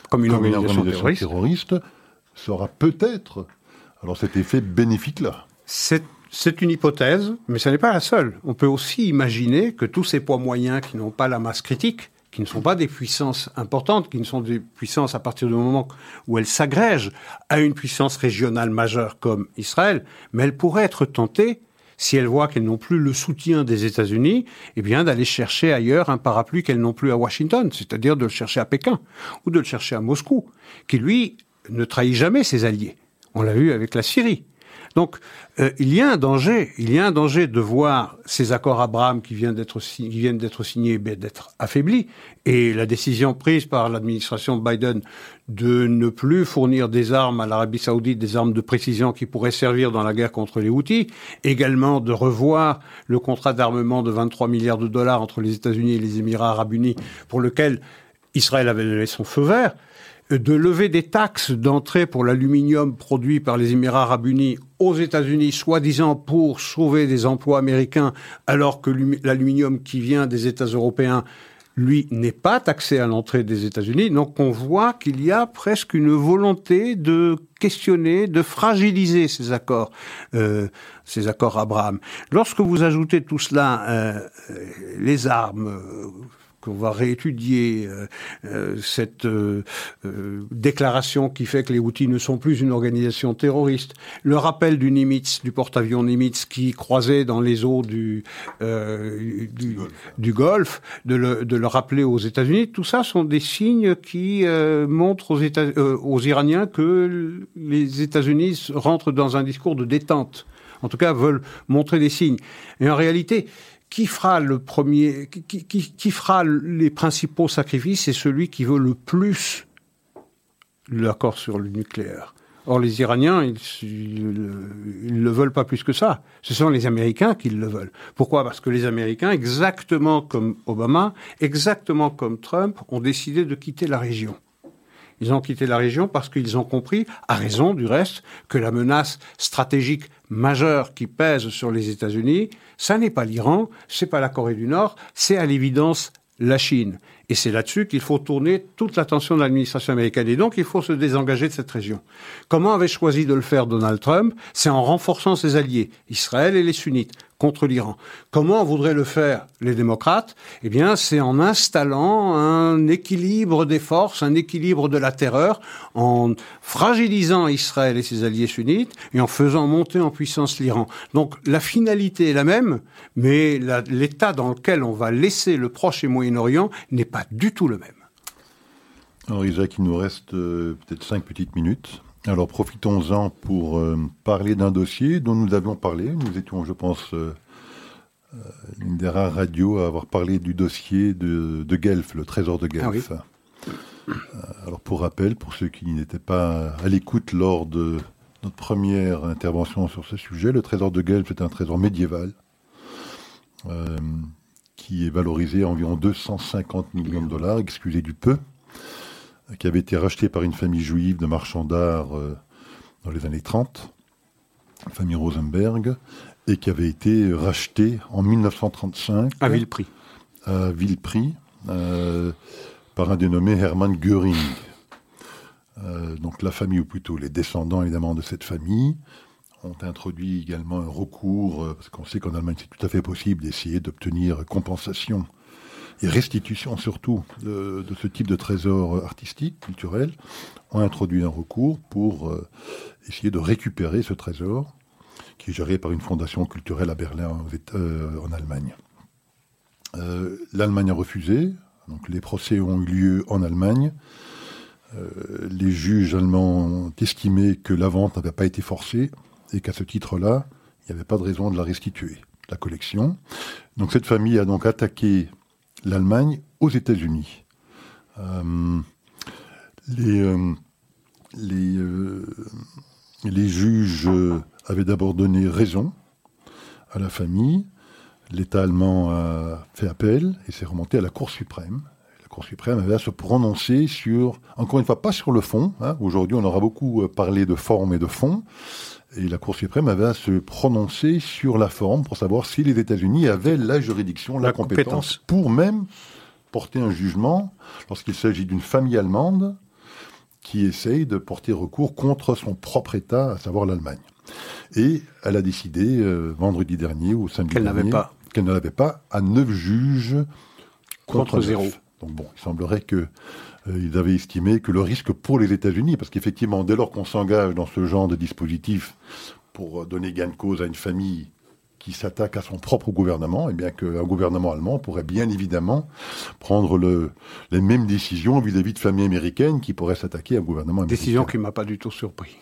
comme une, organisation, terroriste. terroriste, sera peut-être alors cet effet bénéfique là. C'est c'est une hypothèse, mais ce n'est pas la seule. On peut aussi imaginer que tous ces poids moyens qui n'ont pas la masse critique, qui ne sont pas des puissances importantes, qui ne sont des puissances à partir du moment où elles s'agrègent à une puissance régionale majeure comme Israël, mais elles pourraient être tentées, si elles voient qu'elles n'ont plus le soutien des États-Unis, eh bien d'aller chercher ailleurs un parapluie qu'elles n'ont plus à Washington, c'est-à-dire de le chercher à Pékin ou de le chercher à Moscou, qui lui ne trahit jamais ses alliés. On l'a vu avec la Syrie. Donc, euh, il y a un danger, il y a un danger de voir ces accords Abraham qui viennent d'être qui viennent d'être signés ben, d'être affaiblis. Et la décision prise par l'administration Biden de ne plus fournir des armes à l'Arabie Saoudite, des armes de précision qui pourraient servir dans la guerre contre les Houthis, également de revoir le contrat d'armement de 23 milliards de dollars entre les États-Unis et les Émirats arabes unis pour lequel Israël avait donné son feu vert de lever des taxes d'entrée pour l'aluminium produit par les Émirats arabes unis aux États-Unis, soi-disant pour sauver des emplois américains, alors que l'aluminium qui vient des États européens, lui, n'est pas taxé à l'entrée des États-Unis. Donc on voit qu'il y a presque une volonté de questionner, de fragiliser ces accords, euh, ces accords Abraham. Lorsque vous ajoutez tout cela, euh, les armes, qu'on va réétudier euh, euh, cette euh, déclaration qui fait que les Houthis ne sont plus une organisation terroriste, le rappel du Nimitz, du porte-avions Nimitz qui croisait dans les eaux du, du, du, Golfe, de le, de le rappeler aux États-Unis, tout ça sont des signes qui montrent aux, États, aux Iraniens que les États-Unis rentrent dans un discours de détente. En tout cas, veulent montrer des signes. Et en réalité, qui fera les principaux sacrifices, c'est celui qui veut le plus l'accord sur le nucléaire. Or, les Iraniens, ils ne le veulent pas plus que ça. Ce sont les Américains qui le veulent. Pourquoi? Parce que les Américains, exactement comme Obama, exactement comme Trump, ont décidé de quitter la région. Ils ont quitté la région parce qu'ils ont compris, à raison du reste, que la menace stratégique majeure qui pèse sur les États-Unis, ça n'est pas l'Iran, c'est pas la Corée du Nord, c'est à l'évidence la Chine. Et c'est là-dessus qu'il faut tourner toute l'attention de l'administration américaine. Et donc, il faut se désengager de cette région. Comment avait choisi de le faire Donald Trump? C'est en renforçant ses alliés, Israël et les sunnites, contre l'Iran. Comment voudraient le faire les démocrates? Eh bien, c'est en installant un équilibre des forces, un équilibre de la terreur, en fragilisant Israël et ses alliés sunnites et en faisant monter en puissance l'Iran. Donc, la finalité est la même, mais l'état dans lequel on va laisser le Proche et Moyen-Orient n'est pas du tout le même. Alors, Isaac, il nous reste euh, peut-être cinq petites minutes. Alors profitons-en pour euh, parler d'un dossier dont nous avions parlé. Nous étions, je pense, euh, une des rares radios à avoir parlé du dossier de, Guelph, le trésor de Guelph. Ah alors pour rappel, pour ceux qui n'étaient pas à l'écoute lors de notre première intervention sur ce sujet, le trésor de Guelph est un trésor médiéval qui est valorisé à environ 250 millions de dollars, excusez du peu, qui avait été racheté par une famille juive de marchands d'art euh, dans les années 30, la famille Rosenberg, et qui avait été racheté en 1935 À vil prix. à vil prix euh, par un dénommé Hermann Göring. Euh, donc la famille, ou plutôt les descendants évidemment de cette famille, ont introduit également un recours, euh, parce qu'on sait qu'en Allemagne c'est tout à fait possible d'essayer d'obtenir compensation et restitution surtout de, ce type de trésor artistique, culturel, ont introduit un recours pour euh, essayer de récupérer ce trésor qui est géré par une fondation culturelle à Berlin Éta- euh, en Allemagne. L'Allemagne a refusé, donc les procès ont eu lieu en Allemagne. Les juges allemands ont estimé que la vente n'avait pas été forcée et qu'à ce titre-là, il n'y avait pas de raison de la restituer, la collection. Donc cette famille a donc attaqué l'Allemagne aux États-Unis. Euh, les, euh, les, euh, les juges avaient d'abord donné raison à la famille. L'État allemand a fait appel et s'est remonté à la Cour suprême. La Cour suprême avait à se prononcer sur, encore une fois, pas sur le fond. hein. Aujourd'hui, on aura beaucoup parlé de forme et de fond. Et la Cour suprême avait à se prononcer sur la forme pour savoir si les États-Unis avaient la juridiction, la, La compétence, compétence. pour même porter un jugement lorsqu'il s'agit d'une famille allemande qui essaye de porter recours contre son propre État, à savoir l'Allemagne. Et elle a décidé euh, vendredi dernier ou samedi Qu'elle dernier n'avait pas. qu'elle ne l'avait pas à neuf juges contre, Contre zéro. Donc bon, il semblerait que ils avaient estimé que le risque pour les États-Unis, parce qu'effectivement, dès lors qu'on s'engage dans ce genre de dispositif pour euh, donner gain de cause à une famille qui s'attaque à son propre gouvernement, et bien qu'un gouvernement allemand pourrait bien évidemment prendre le, les mêmes décisions vis-à-vis de familles américaines qui pourraient s'attaquer à un gouvernement américain. Décision qui m'a pas du tout surpris.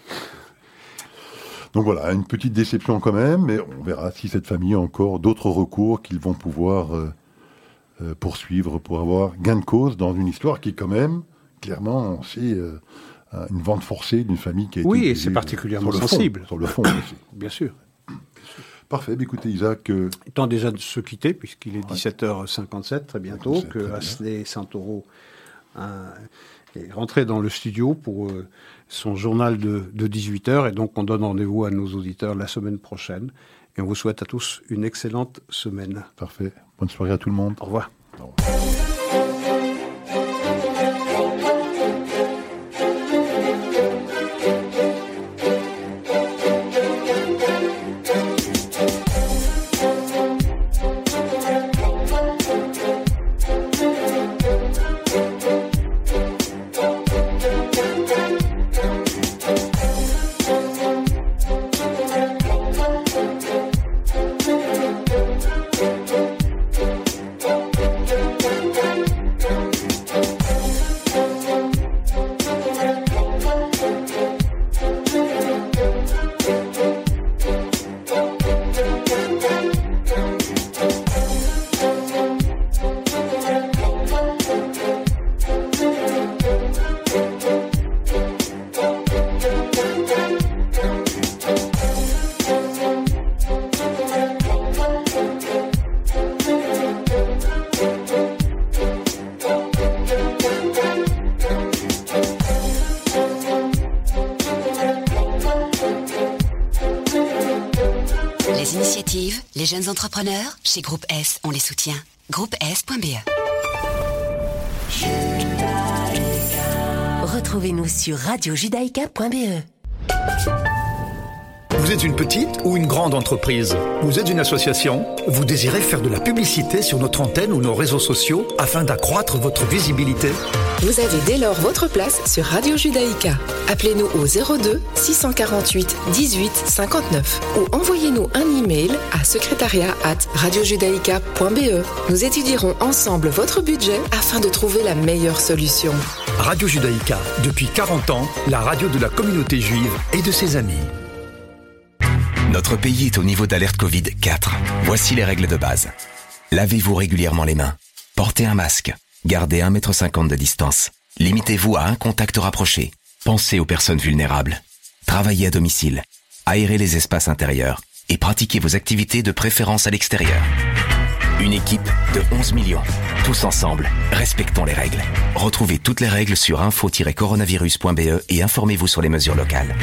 Donc voilà, une petite déception quand même, mais on verra si cette famille a encore d'autres recours qu'ils vont pouvoir euh, euh, poursuivre pour avoir gain de cause dans une histoire qui quand même, clairement, c'est euh, une vente forcée d'une famille qui a été... Oui, c'est particulièrement sur le fond, sensible. sur le fond aussi. Bien sûr. Parfait, bah, écoutez Isaac, euh, Temps déjà de se quitter, puisqu'il est 17h57 très bientôt, 57, que. Asley Santoro hein, est rentré dans le studio pour euh, son journal de, de 18h. Et donc, on donne rendez-vous à nos auditeurs la semaine prochaine. Et on vous souhaite à tous une excellente semaine. parfait. Bonne soirée à tout le monde. Au revoir. Les chez Groupe S, on les soutient. Groupe S.be Retrouvez-nous sur radiojudaïka.be. Vous êtes une petite ou une grande entreprise Vous êtes une association Vous désirez faire de la publicité sur notre antenne ou nos réseaux sociaux afin d'accroître votre visibilité Vous avez dès lors votre place sur Radio Judaïka. Appelez-nous au 02 648 18 59 ou envoyez-nous un email à secrétariat at radiojudaïka.be. Nous étudierons ensemble votre budget afin de trouver la meilleure solution. Radio Judaïka, depuis 40 ans, la radio de la communauté juive et de ses amis. Notre pays est au niveau d'alerte Covid 4. Voici les règles de base. Lavez-vous régulièrement les mains. Portez un masque. Gardez 1,50 m de distance. Limitez-vous à un contact rapproché. Pensez aux personnes vulnérables. Travaillez à domicile. Aérez les espaces intérieurs. Et pratiquez vos activités de préférence à l'extérieur. Une équipe de 11 millions. Tous ensemble, respectons les règles. Retrouvez toutes les règles sur info-coronavirus.be et informez-vous sur les mesures locales.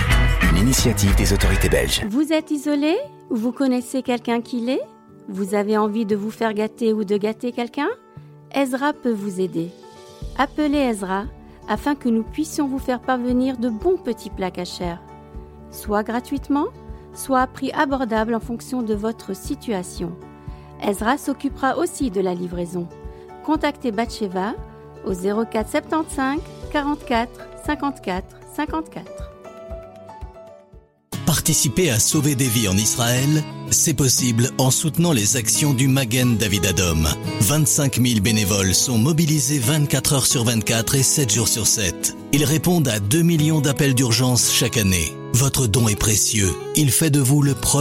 Une initiative des autorités belges. Vous êtes isolé ou vous connaissez quelqu'un qui l'est? Vous avez envie de vous faire gâter ou de gâter quelqu'un? Ezra peut vous aider. Appelez Ezra afin que nous puissions vous faire parvenir de bons petits plats cachers, soit gratuitement, soit à prix abordable en fonction de votre situation. Ezra s'occupera aussi de la livraison. Contactez Batcheva au 04 75 44 54 54. Participer à sauver des vies en Israël, c'est possible en soutenant les actions du Magen David Adom. 25 000 bénévoles sont mobilisés 24 heures sur 24 et 7 jours sur 7. Ils répondent à 2 millions d'appels d'urgence chaque année. Votre don est précieux. Il fait de vous le premier